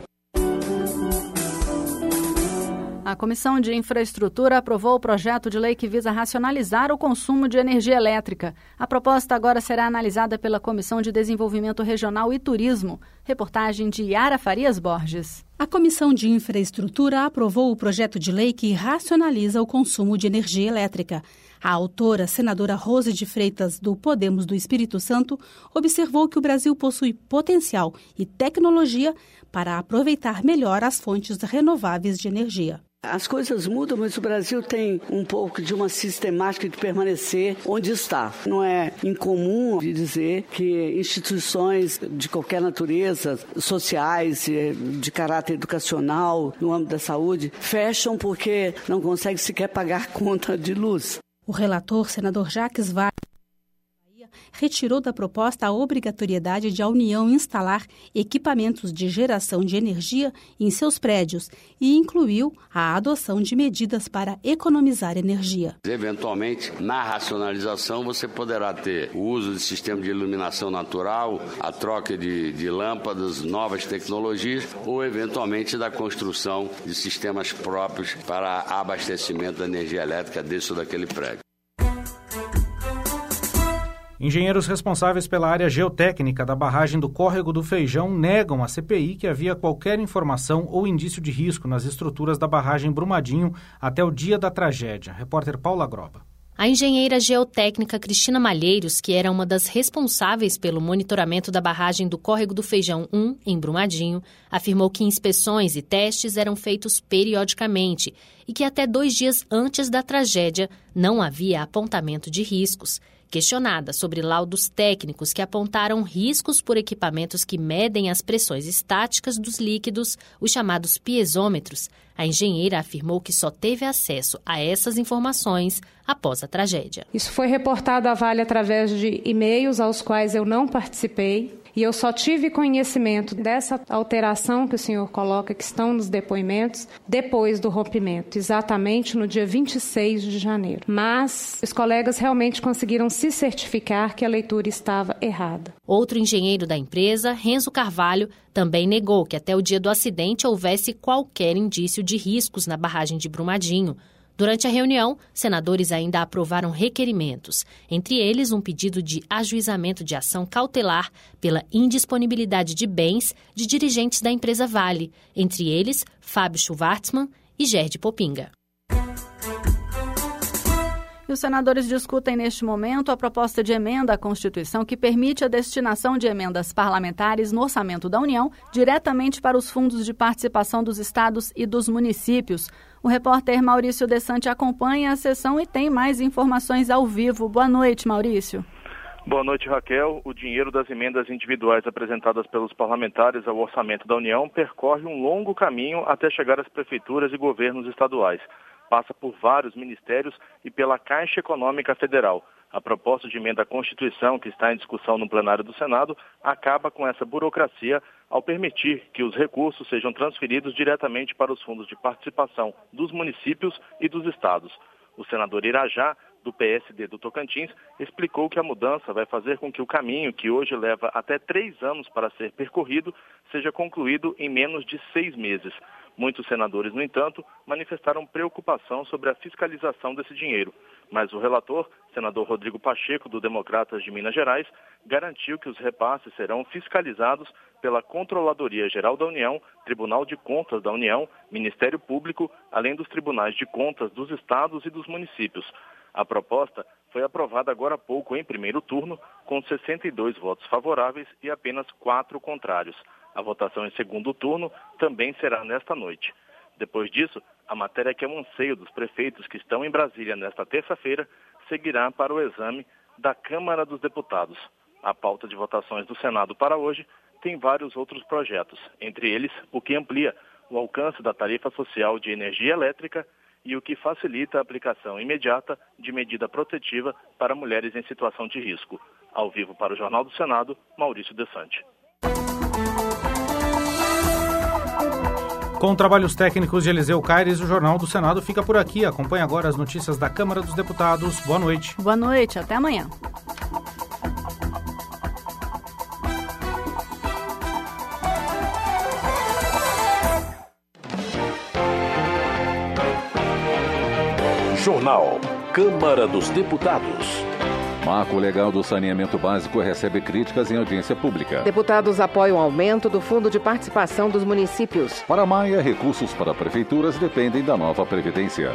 A Comissão de Infraestrutura aprovou o projeto de lei que visa racionalizar o consumo de energia elétrica. A proposta agora será analisada pela Comissão de Desenvolvimento Regional e Turismo. Reportagem de Yara Farias Borges. A Comissão de Infraestrutura aprovou o projeto de lei que racionaliza o consumo de energia elétrica. A autora, senadora Rose de Freitas, do Podemos do Espírito Santo, observou que o Brasil possui potencial e tecnologia para aproveitar melhor as fontes renováveis de energia. As coisas mudam, mas o Brasil tem um pouco de uma sistemática de permanecer onde está. Não é incomum dizer que instituições de qualquer natureza, sociais, de caráter educacional, no âmbito da saúde, fecham porque não conseguem sequer pagar conta de luz. O relator, senador Jacques Vargas, retirou da proposta a obrigatoriedade de a União instalar equipamentos de geração de energia em seus prédios e incluiu a adoção de medidas para economizar energia. Eventualmente, na racionalização, você poderá ter o uso de sistema de iluminação natural, a troca de, de lâmpadas, novas tecnologias ou, eventualmente, da construção de sistemas próprios para abastecimento da energia elétrica desse ou daquele prédio. Engenheiros responsáveis pela área geotécnica da barragem do Córrego do Feijão negam à CPI que havia qualquer informação ou indício de risco nas estruturas da barragem Brumadinho até o dia da tragédia. Repórter Paula Groba. A engenheira geotécnica Cristina Malheiros, que era uma das responsáveis pelo monitoramento da barragem do Córrego do Feijão 1, em Brumadinho, afirmou que inspeções e testes eram feitos periodicamente e que até dois dias antes da tragédia não havia apontamento de riscos. Questionada sobre laudos técnicos que apontaram riscos por equipamentos que medem as pressões estáticas dos líquidos, os chamados piezômetros, a engenheira afirmou que só teve acesso a essas informações após a tragédia. Isso foi reportado à Vale através de e-mails aos quais eu não participei e eu só tive conhecimento dessa alteração que o senhor coloca, que estão nos depoimentos, depois do rompimento, exatamente no dia 26 de janeiro. Mas os colegas realmente conseguiram se certificar que a leitura estava errada. Outro engenheiro da empresa, Renzo Carvalho, também negou que até o dia do acidente houvesse qualquer indício de riscos na barragem de Brumadinho. Durante a reunião, senadores ainda aprovaram requerimentos, entre eles um pedido de ajuizamento de ação cautelar pela indisponibilidade de bens de dirigentes da empresa Vale, entre eles Fábio Schwartzman e Gerde Popinga. E os senadores discutem neste momento a proposta de emenda à Constituição que permite a destinação de emendas parlamentares no orçamento da União diretamente para os fundos de participação dos estados e dos municípios. O repórter Maurício Desante acompanha a sessão e tem mais informações ao vivo. Boa noite, Maurício. Boa noite, Raquel. O dinheiro das emendas individuais apresentadas pelos parlamentares ao orçamento da União percorre um longo caminho até chegar às prefeituras e governos estaduais. Passa por vários ministérios e pela Caixa Econômica Federal. A proposta de emenda à Constituição, que está em discussão no plenário do Senado, acaba com essa burocracia ao permitir que os recursos sejam transferidos diretamente para os fundos de participação dos municípios e dos estados. O senador Irajá do PSD do Tocantins, explicou que a mudança vai fazer com que o caminho, que hoje leva até três anos para ser percorrido, seja concluído em menos de seis meses. Muitos senadores, no entanto, manifestaram preocupação sobre a fiscalização desse dinheiro. Mas o relator, senador Rodrigo Pacheco, do Democratas de Minas Gerais, garantiu que os repasses serão fiscalizados pela Controladoria Geral da União, Tribunal de Contas da União, Ministério Público, além dos tribunais de contas dos estados e dos municípios. A proposta foi aprovada agora há pouco em primeiro turno, com 62 votos favoráveis e apenas quatro contrários. A votação em segundo turno também será nesta noite. Depois disso, a matéria que é um anseio dos prefeitos que estão em Brasília nesta terça-feira seguirá para o exame da Câmara dos Deputados. A pauta de votações do Senado para hoje tem vários outros projetos, entre eles o que amplia o alcance da tarifa social de energia elétrica e o que facilita a aplicação imediata de medida protetiva para mulheres em situação de risco. Ao vivo para o Jornal do Senado, Maurício Desante. Com trabalhos técnicos de Eliseu Caires, o Jornal do Senado fica por aqui. Acompanhe agora as notícias da Câmara dos Deputados. Boa noite. Boa noite, até amanhã. Jornal. Câmara dos Deputados. Marco legal do saneamento básico recebe críticas em audiência pública. Deputados apoiam o aumento do fundo de participação dos municípios. Para Maia, recursos para prefeituras dependem da nova Previdência.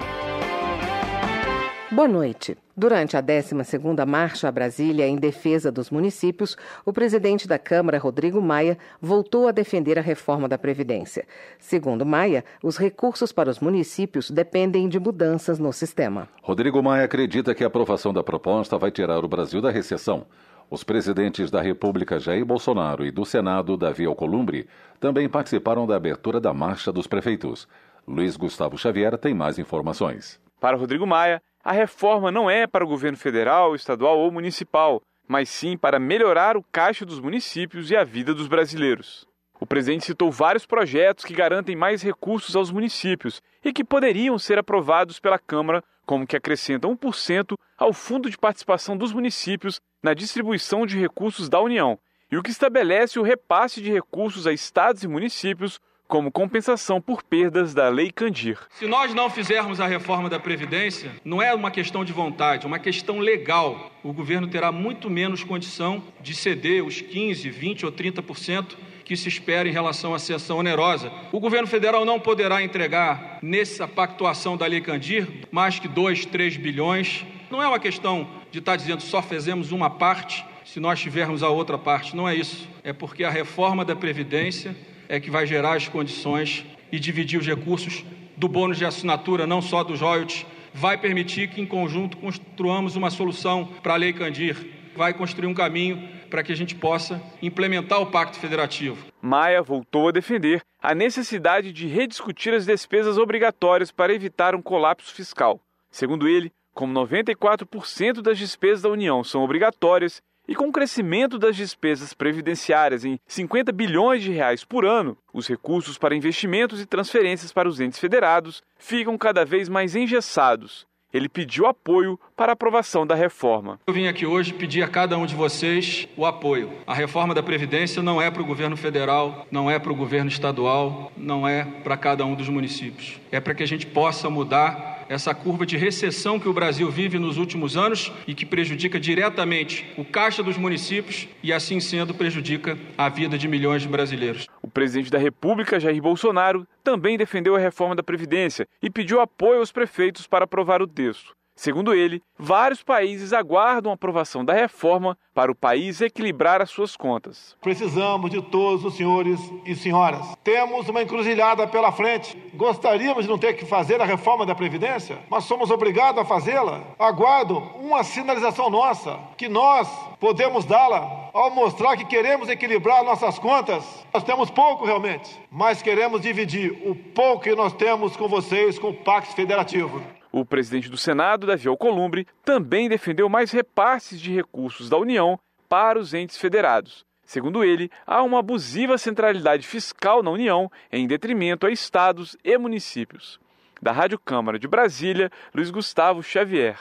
Boa noite. Durante a 12ª Marcha a Brasília em defesa dos municípios, o presidente da Câmara, Rodrigo Maia, voltou a defender a reforma da Previdência. Segundo Maia, os recursos para os municípios dependem de mudanças no sistema. Rodrigo Maia acredita que a aprovação da proposta vai tirar o Brasil da recessão. Os presidentes da República Jair Bolsonaro e do Senado Davi Alcolumbre também participaram da abertura da Marcha dos Prefeitos. Luiz Gustavo Xavier tem mais informações. Para Rodrigo Maia, a reforma não é para o governo federal, estadual ou municipal, mas sim para melhorar o caixa dos municípios e a vida dos brasileiros. O presidente citou vários projetos que garantem mais recursos aos municípios e que poderiam ser aprovados pela Câmara, como que acrescentam 1% ao Fundo de Participação dos Municípios na distribuição de recursos da União, e o que estabelece o repasse de recursos a estados e municípios como compensação por perdas da Lei Candir. Se nós não fizermos a reforma da Previdência, não é uma questão de vontade, é uma questão legal. O governo terá muito menos condição de ceder os 15, 20 ou 30% que se espera em relação à sessão onerosa. O governo federal não poderá entregar, nessa pactuação da Lei Candir, mais que 2, 3 bilhões. Não é uma questão de estar dizendo só fizemos uma parte se nós tivermos a outra parte. Não é isso. É porque a reforma da Previdência é que vai gerar as condições e dividir os recursos do bônus de assinatura, não só dos royalties, vai permitir que, em conjunto, construamos uma solução para a Lei Candir, vai construir um caminho para que a gente possa implementar o Pacto Federativo. Maia voltou a defender a necessidade de rediscutir as despesas obrigatórias para evitar um colapso fiscal. Segundo ele, como 94% das despesas da União são obrigatórias e com o crescimento das despesas previdenciárias em 50 bilhões de reais por ano, os recursos para investimentos e transferências para os entes federados ficam cada vez mais engessados. Ele pediu apoio para a aprovação da reforma. Eu vim aqui hoje pedir a cada um de vocês o apoio. A reforma da Previdência não é para o governo federal, não é para o governo estadual, não é para cada um dos municípios. É para que a gente possa mudar essa curva de recessão que o Brasil vive nos últimos anos e que prejudica diretamente o caixa dos municípios e, assim sendo, prejudica a vida de milhões de brasileiros. O presidente da República, Jair Bolsonaro, também defendeu a reforma da Previdência e pediu apoio aos prefeitos para aprovar o texto. Segundo ele, vários países aguardam a aprovação da reforma para o país equilibrar as suas contas. Precisamos de todos os senhores e senhoras. Temos uma encruzilhada pela frente. Gostaríamos de não ter que fazer a reforma da Previdência, mas somos obrigados a fazê-la. Aguardo uma sinalização nossa, que nós podemos dá-la ao mostrar que queremos equilibrar nossas contas. Nós temos pouco realmente, mas queremos dividir o pouco que nós temos com vocês com o Pacto Federativo. O presidente do Senado, Davi Alcolumbre, também defendeu mais repasses de recursos da União para os entes federados. Segundo ele, há uma abusiva centralidade fiscal na União em detrimento a estados e municípios. Da Rádio Câmara de Brasília, Luiz Gustavo Xavier.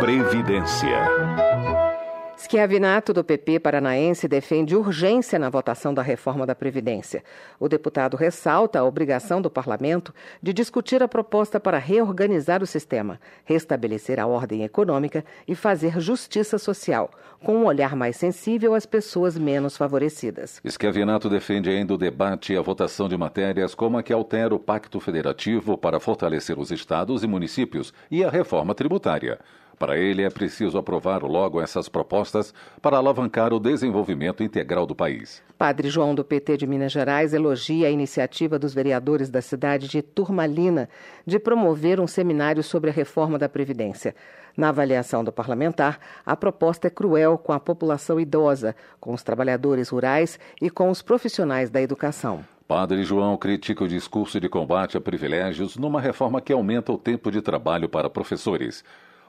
Previdência. Schiavinato, do PP paranaense, defende urgência na votação da reforma da Previdência. O deputado ressalta a obrigação do parlamento de discutir a proposta para reorganizar o sistema, restabelecer a ordem econômica e fazer justiça social, com um olhar mais sensível às pessoas menos favorecidas. Schiavinato defende ainda o debate e a votação de matérias como a que altera o Pacto Federativo para fortalecer os estados e municípios e a reforma tributária. Para ele, é preciso aprovar logo essas propostas para alavancar o desenvolvimento integral do país. Padre João do PT de Minas Gerais elogia a iniciativa dos vereadores da cidade de Turmalina de promover um seminário sobre a reforma da Previdência. Na avaliação do parlamentar, a proposta é cruel com a população idosa, com os trabalhadores rurais e com os profissionais da educação. Padre João critica o discurso de combate a privilégios numa reforma que aumenta o tempo de trabalho para professores.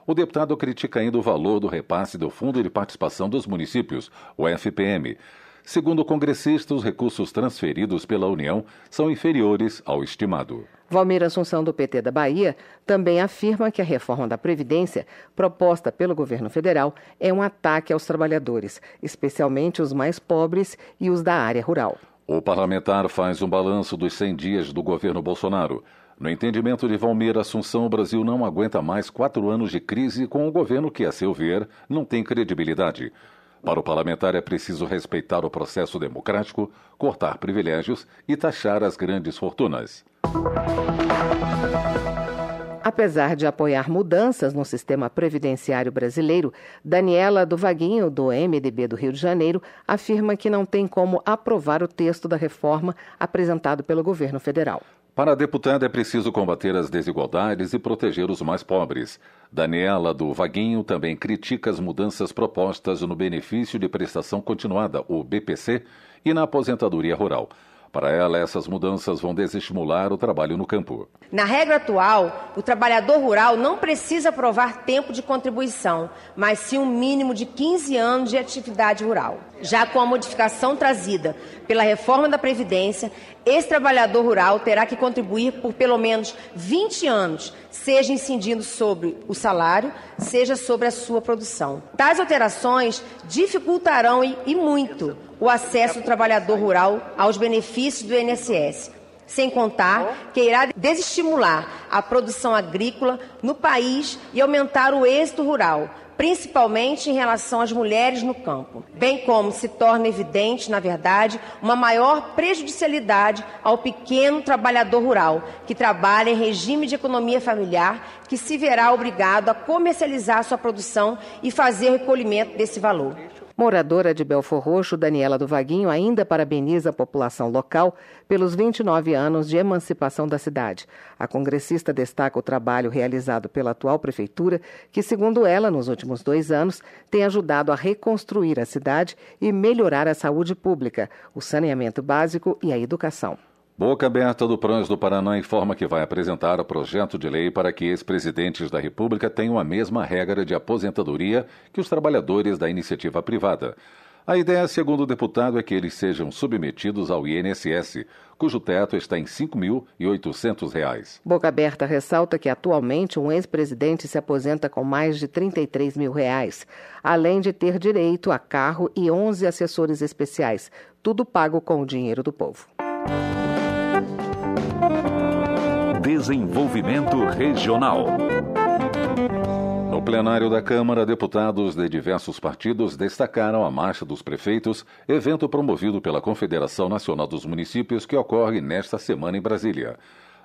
O deputado critica ainda o valor do repasse do Fundo de Participação dos Municípios, o FPM. Segundo o congressista, os recursos transferidos pela União são inferiores ao estimado. Valmir Assunção, do PT da Bahia, também afirma que a reforma da Previdência, proposta pelo governo federal, é um ataque aos trabalhadores, especialmente os mais pobres e os da área rural. O parlamentar faz um balanço dos 100 dias do governo Bolsonaro. No entendimento de Valmir Assunção, o Brasil não aguenta mais quatro anos de crise com um governo que, a seu ver, não tem credibilidade. Para o parlamentar é preciso respeitar o processo democrático, cortar privilégios e taxar as grandes fortunas. Apesar de apoiar mudanças no sistema previdenciário brasileiro, Daniela do Vaguinho, do MDB do Rio de Janeiro, afirma que não tem como aprovar o texto da reforma apresentado pelo governo federal. Para a deputada é preciso combater as desigualdades e proteger os mais pobres. Daniela do Vaguinho também critica as mudanças propostas no benefício de prestação continuada, o BPC, e na aposentadoria rural. Para ela, essas mudanças vão desestimular o trabalho no campo. Na regra atual, o trabalhador rural não precisa provar tempo de contribuição, mas sim um mínimo de 15 anos de atividade rural. Já com a modificação trazida pela reforma da Previdência, esse trabalhador rural terá que contribuir por pelo menos 20 anos, seja incidindo sobre o salário, seja sobre a sua produção. Tais alterações dificultarão e, e muito o acesso do trabalhador rural aos benefícios do INSS, sem contar que irá desestimular a produção agrícola no país e aumentar o êxito rural, principalmente em relação às mulheres no campo, bem como se torna evidente, na verdade, uma maior prejudicialidade ao pequeno trabalhador rural, que trabalha em regime de economia familiar, que se verá obrigado a comercializar sua produção e fazer o recolhimento desse valor. Moradora de Belfor Roxo, Daniela do Vaguinho ainda parabeniza a população local pelos 29 anos de emancipação da cidade. A congressista destaca o trabalho realizado pela atual prefeitura, que, segundo ela, nos últimos dois anos, tem ajudado a reconstruir a cidade e melhorar a saúde pública, o saneamento básico e a educação. Boca Aberta do Prans do Paraná informa que vai apresentar o projeto de lei para que ex-presidentes da República tenham a mesma regra de aposentadoria que os trabalhadores da iniciativa privada. A ideia, segundo o deputado, é que eles sejam submetidos ao INSS, cujo teto está em R$ 5.800. Boca Aberta ressalta que atualmente um ex-presidente se aposenta com mais de 33 mil reais, além de ter direito a carro e 11 assessores especiais, tudo pago com o dinheiro do povo. Desenvolvimento Regional. No plenário da Câmara, deputados de diversos partidos destacaram a Marcha dos Prefeitos, evento promovido pela Confederação Nacional dos Municípios que ocorre nesta semana em Brasília.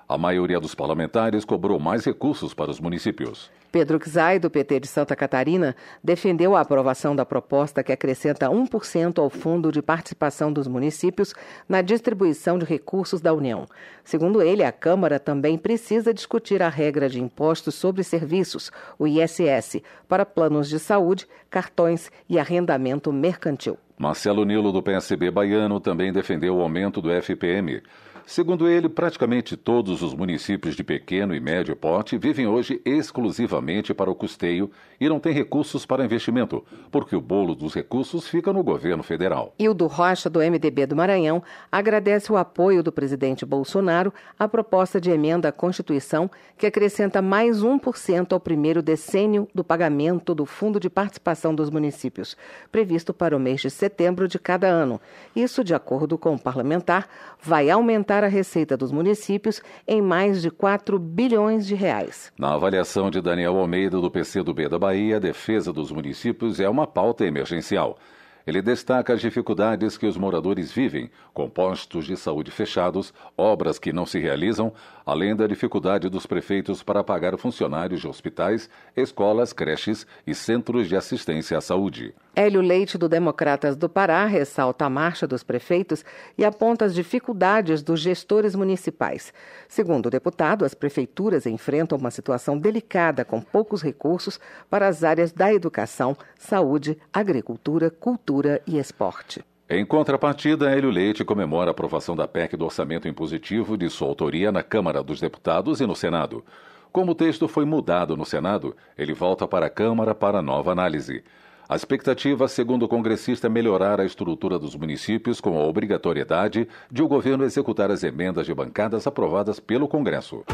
A maioria dos parlamentares cobrou mais recursos para os municípios. Pedro Czai, do PT de Santa Catarina, defendeu a aprovação da proposta que acrescenta 1% ao Fundo de Participação dos Municípios na distribuição de recursos da União. Segundo ele, a Câmara também precisa discutir a regra de impostos sobre serviços, o ISS, para planos de saúde, cartões e arrendamento mercantil. Marcelo Nilo, do PSB baiano, também defendeu o aumento do FPM. Segundo ele, praticamente todos os municípios de pequeno e médio porte vivem hoje exclusivamente para o custeio e não têm recursos para investimento, porque o bolo dos recursos fica no governo federal. Hildo Rocha, do MDB do Maranhão, agradece o apoio do presidente Bolsonaro à proposta de emenda à Constituição que acrescenta mais 1% ao primeiro decênio do pagamento do Fundo de Participação dos Municípios, previsto para o mês de setembro de cada ano. Isso, de acordo com o parlamentar, vai aumentar a receita dos municípios em mais de 4 bilhões de reais. Na avaliação de Daniel Almeida, do PCdoB da Bahia, a defesa dos municípios é uma pauta emergencial. Ele destaca as dificuldades que os moradores vivem, com postos de saúde fechados, obras que não se realizam, além da dificuldade dos prefeitos para pagar funcionários de hospitais, escolas, creches e centros de assistência à saúde. Hélio Leite, do Democratas do Pará, ressalta a marcha dos prefeitos e aponta as dificuldades dos gestores municipais. Segundo o deputado, as prefeituras enfrentam uma situação delicada com poucos recursos para as áreas da educação, saúde, agricultura, cultura e esporte. Em contrapartida, Hélio Leite comemora a aprovação da PEC do orçamento impositivo de sua autoria na Câmara dos Deputados e no Senado. Como o texto foi mudado no Senado, ele volta para a Câmara para nova análise. A expectativa, segundo o congressista, é melhorar a estrutura dos municípios com a obrigatoriedade de o governo executar as emendas de bancadas aprovadas pelo Congresso.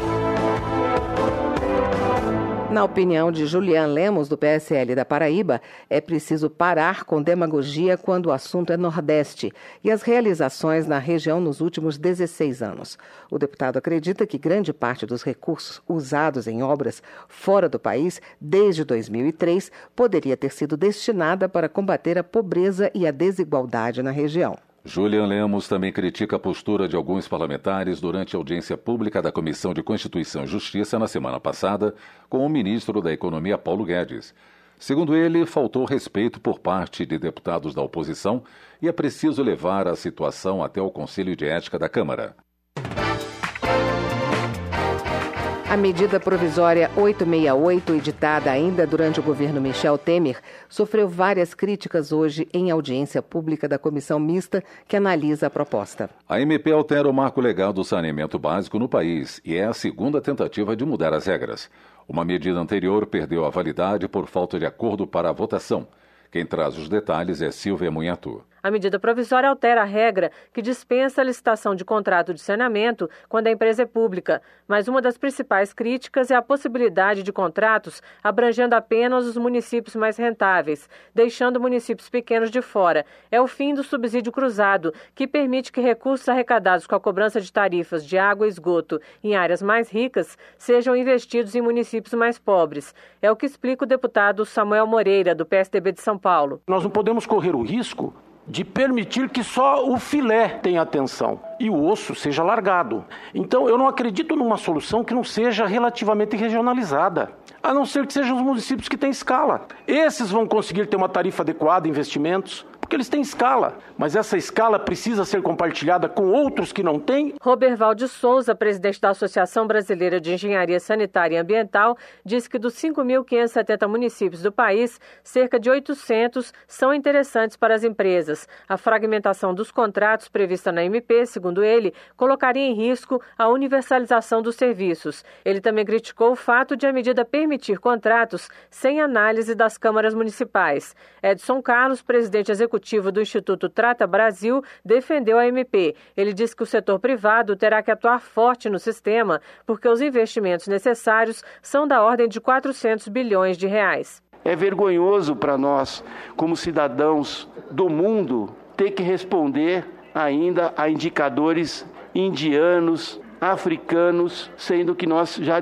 Na opinião de Julian Lemos, do PSL da Paraíba, é preciso parar com demagogia quando o assunto é Nordeste e as realizações na região nos últimos 16 anos. O deputado acredita que grande parte dos recursos usados em obras fora do país desde 2003 poderia ter sido destinada para combater a pobreza e a desigualdade na região. Julian Lemos também critica a postura de alguns parlamentares durante a audiência pública da Comissão de Constituição e Justiça na semana passada com o ministro da Economia Paulo Guedes. Segundo ele, faltou respeito por parte de deputados da oposição e é preciso levar a situação até o Conselho de Ética da Câmara. A medida provisória 868, editada ainda durante o governo Michel Temer, sofreu várias críticas hoje em audiência pública da comissão mista que analisa a proposta. A MP altera o marco legal do saneamento básico no país e é a segunda tentativa de mudar as regras. Uma medida anterior perdeu a validade por falta de acordo para a votação. Quem traz os detalhes é Silvia Munhatu. A medida provisória altera a regra que dispensa a licitação de contrato de saneamento quando a empresa é pública, mas uma das principais críticas é a possibilidade de contratos abrangendo apenas os municípios mais rentáveis, deixando municípios pequenos de fora. É o fim do subsídio cruzado, que permite que recursos arrecadados com a cobrança de tarifas de água e esgoto em áreas mais ricas sejam investidos em municípios mais pobres. É o que explica o deputado Samuel Moreira, do PSDB de São Paulo. Nós não podemos correr o risco de permitir que só o filé tenha atenção e o osso seja largado. Então, eu não acredito numa solução que não seja relativamente regionalizada, a não ser que sejam os municípios que têm escala. Esses vão conseguir ter uma tarifa adequada, investimentos, porque eles têm escala, mas essa escala precisa ser compartilhada com outros que não têm. Roberval de Souza, presidente da Associação Brasileira de Engenharia Sanitária e Ambiental, diz que dos 5.570 municípios do país, cerca de 800 são interessantes para as empresas. A fragmentação dos contratos prevista na MP, segundo ele, colocaria em risco a universalização dos serviços. Ele também criticou o fato de a medida permitir contratos sem análise das câmaras municipais. Edson Carlos, presidente executivo executivo do Instituto Trata Brasil defendeu a MP. Ele disse que o setor privado terá que atuar forte no sistema, porque os investimentos necessários são da ordem de 400 bilhões de reais. É vergonhoso para nós, como cidadãos do mundo, ter que responder ainda a indicadores indianos, africanos, sendo que nós já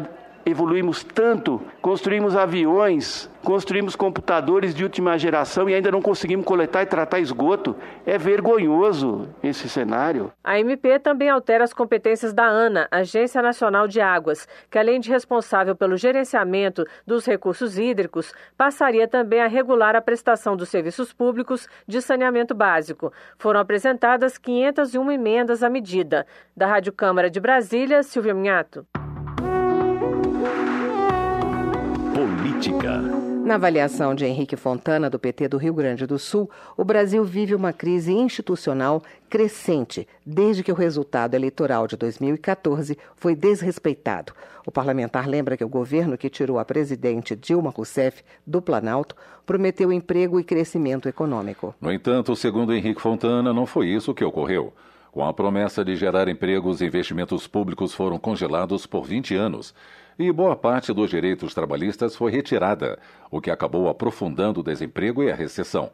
evoluímos tanto, construímos aviões, construímos computadores de última geração e ainda não conseguimos coletar e tratar esgoto. É vergonhoso esse cenário. A MP também altera as competências da ANA, Agência Nacional de Águas, que além de responsável pelo gerenciamento dos recursos hídricos, passaria também a regular a prestação dos serviços públicos de saneamento básico. Foram apresentadas 501 emendas à medida. Da Rádio Câmara de Brasília, Silvia Minhato. Política. Na avaliação de Henrique Fontana, do PT do Rio Grande do Sul, o Brasil vive uma crise institucional crescente desde que o resultado eleitoral de 2014 foi desrespeitado. O parlamentar lembra que o governo que tirou a presidente Dilma Rousseff do Planalto prometeu emprego e crescimento econômico. No entanto, segundo Henrique Fontana, não foi isso que ocorreu. Com a promessa de gerar empregos, investimentos públicos foram congelados por 20 anos e boa parte dos direitos trabalhistas foi retirada, o que acabou aprofundando o desemprego e a recessão.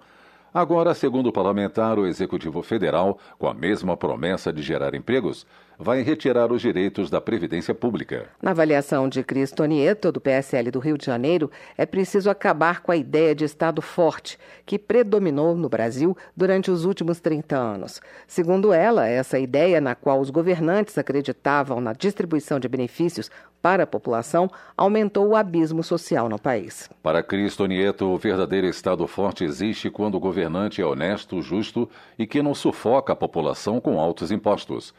Agora, segundo o parlamentar, o Executivo Federal, com a mesma promessa de gerar empregos, vai retirar os direitos da Previdência Pública. Na avaliação de Cris Tonieto, do PSL do Rio de Janeiro, é preciso acabar com a ideia de Estado forte, que predominou no Brasil durante os últimos 30 anos. Segundo ela, essa ideia na qual os governantes acreditavam na distribuição de benefícios para a população aumentou o abismo social no país. Para Cristo Nieto, o verdadeiro Estado forte existe quando o governante é honesto, justo e que não sufoca a população com altos impostos.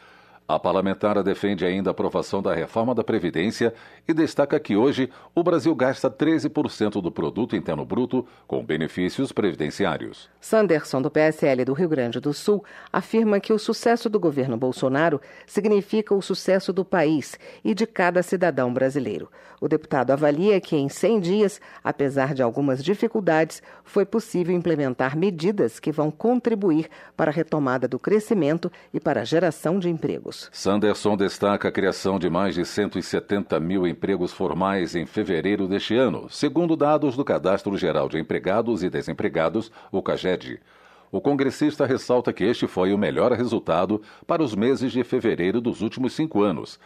A parlamentar defende ainda a aprovação da reforma da Previdência e destaca que hoje o Brasil gasta 13% do produto interno bruto com benefícios previdenciários. Sanderson, do PSL do Rio Grande do Sul, afirma que o sucesso do governo Bolsonaro significa o sucesso do país e de cada cidadão brasileiro. O deputado avalia que em 100 dias, apesar de algumas dificuldades, foi possível implementar medidas que vão contribuir para a retomada do crescimento e para a geração de empregos. Sanderson destaca a criação de mais de 170 mil empregos formais em fevereiro deste ano, segundo dados do Cadastro Geral de Empregados e Desempregados, o CAGED. O congressista ressalta que este foi o melhor resultado para os meses de fevereiro dos últimos cinco anos.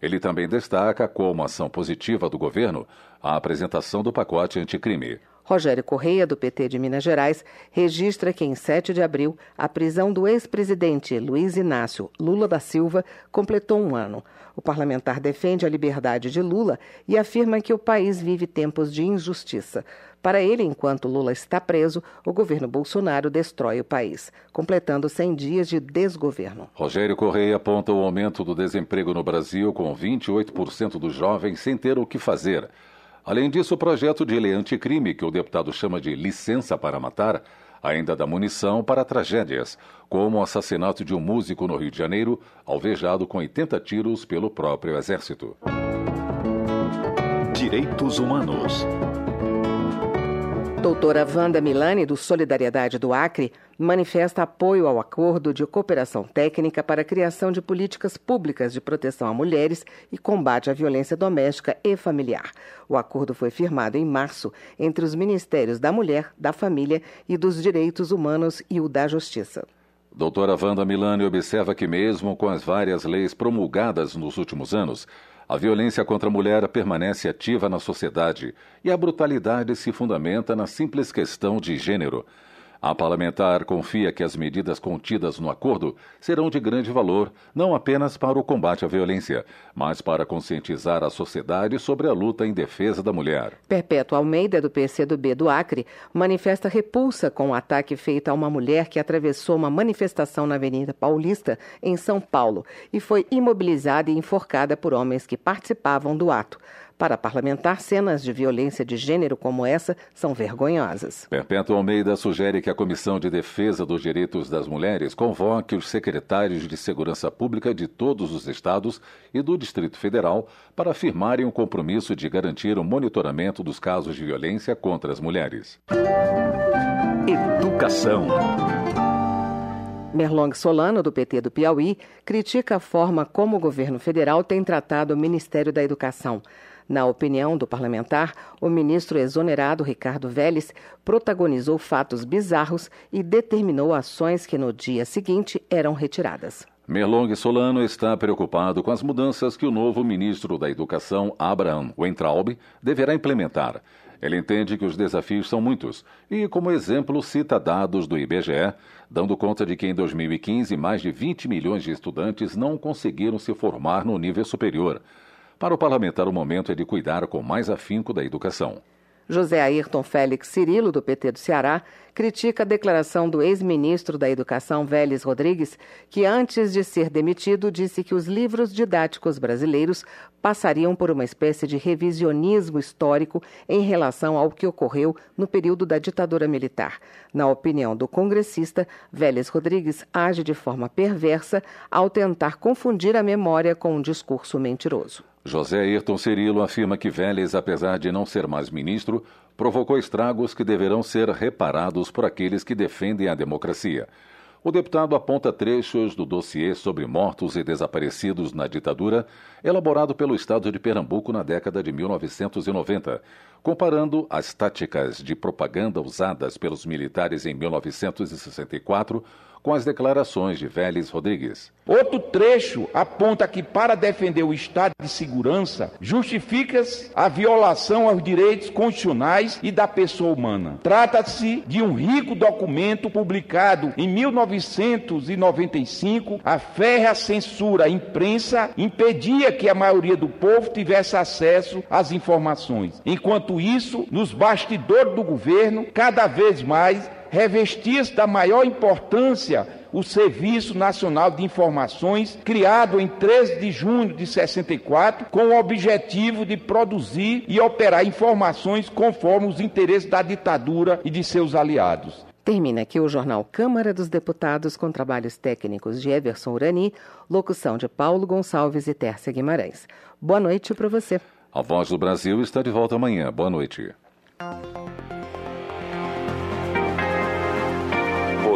Ele também destaca como ação positiva do governo a apresentação do pacote anticrime. Rogério Correia, do PT de Minas Gerais, registra que em 7 de abril a prisão do ex-presidente Luiz Inácio Lula da Silva completou um ano. O parlamentar defende a liberdade de Lula e afirma que o país vive tempos de injustiça. Para ele, enquanto Lula está preso, o governo Bolsonaro destrói o país, completando 100 dias de desgoverno. Rogério Correia aponta o aumento do desemprego no Brasil, com 28% dos jovens sem ter o que fazer. Além disso, o projeto de lei anticrime, que o deputado chama de licença para matar, ainda dá munição para tragédias, como o assassinato de um músico no Rio de Janeiro, alvejado com 80 tiros pelo próprio exército. Direitos Humanos. Doutora Wanda Milani, do Solidariedade do Acre, manifesta apoio ao acordo de cooperação técnica para a criação de políticas públicas de proteção a mulheres e combate à violência doméstica e familiar. O acordo foi firmado em março entre os Ministérios da Mulher, da Família e dos Direitos Humanos e o da Justiça. Doutora Wanda Milani observa que, mesmo com as várias leis promulgadas nos últimos anos, a violência contra a mulher permanece ativa na sociedade e a brutalidade se fundamenta na simples questão de gênero. A parlamentar confia que as medidas contidas no acordo serão de grande valor, não apenas para o combate à violência, mas para conscientizar a sociedade sobre a luta em defesa da mulher. Perpétuo Almeida, do PCdoB do Acre, manifesta repulsa com o ataque feito a uma mulher que atravessou uma manifestação na Avenida Paulista, em São Paulo, e foi imobilizada e enforcada por homens que participavam do ato. Para parlamentar, cenas de violência de gênero como essa são vergonhosas. Perpétuo Almeida sugere que a Comissão de Defesa dos Direitos das Mulheres convoque os secretários de Segurança Pública de todos os estados e do Distrito Federal para afirmarem o compromisso de garantir o monitoramento dos casos de violência contra as mulheres. Educação. Merlong Solano, do PT do Piauí, critica a forma como o governo federal tem tratado o Ministério da Educação. Na opinião do parlamentar, o ministro exonerado Ricardo Vélez protagonizou fatos bizarros e determinou ações que no dia seguinte eram retiradas. Merlong Solano está preocupado com as mudanças que o novo ministro da Educação, Abraham Weintraub, deverá implementar. Ele entende que os desafios são muitos e, como exemplo, cita dados do IBGE, dando conta de que em 2015 mais de 20 milhões de estudantes não conseguiram se formar no nível superior. Para o parlamentar, o momento é de cuidar com mais afinco da educação. José Ayrton Félix Cirilo, do PT do Ceará, critica a declaração do ex-ministro da Educação, Vélez Rodrigues, que antes de ser demitido disse que os livros didáticos brasileiros passariam por uma espécie de revisionismo histórico em relação ao que ocorreu no período da ditadura militar. Na opinião do congressista, Vélez Rodrigues age de forma perversa ao tentar confundir a memória com um discurso mentiroso. José Ayrton Cirilo afirma que Vélez, apesar de não ser mais ministro, provocou estragos que deverão ser reparados por aqueles que defendem a democracia. O deputado aponta trechos do dossiê sobre mortos e desaparecidos na ditadura, elaborado pelo Estado de Pernambuco na década de 1990, comparando as táticas de propaganda usadas pelos militares em 1964 com as declarações de Vélez Rodrigues. Outro trecho aponta que, para defender o Estado de segurança, justifica a violação aos direitos constitucionais e da pessoa humana. Trata-se de um rico documento publicado em 1995. A férrea censura à imprensa impedia que a maioria do povo tivesse acesso às informações. Enquanto isso, nos bastidores do governo, cada vez mais revestia-se da maior importância o Serviço Nacional de Informações, criado em 13 de junho de 64, com o objetivo de produzir e operar informações conforme os interesses da ditadura e de seus aliados. Termina aqui o jornal Câmara dos Deputados com trabalhos técnicos de Everson Urani, locução de Paulo Gonçalves e Tércia Guimarães. Boa noite para você. A Voz do Brasil está de volta amanhã. Boa noite.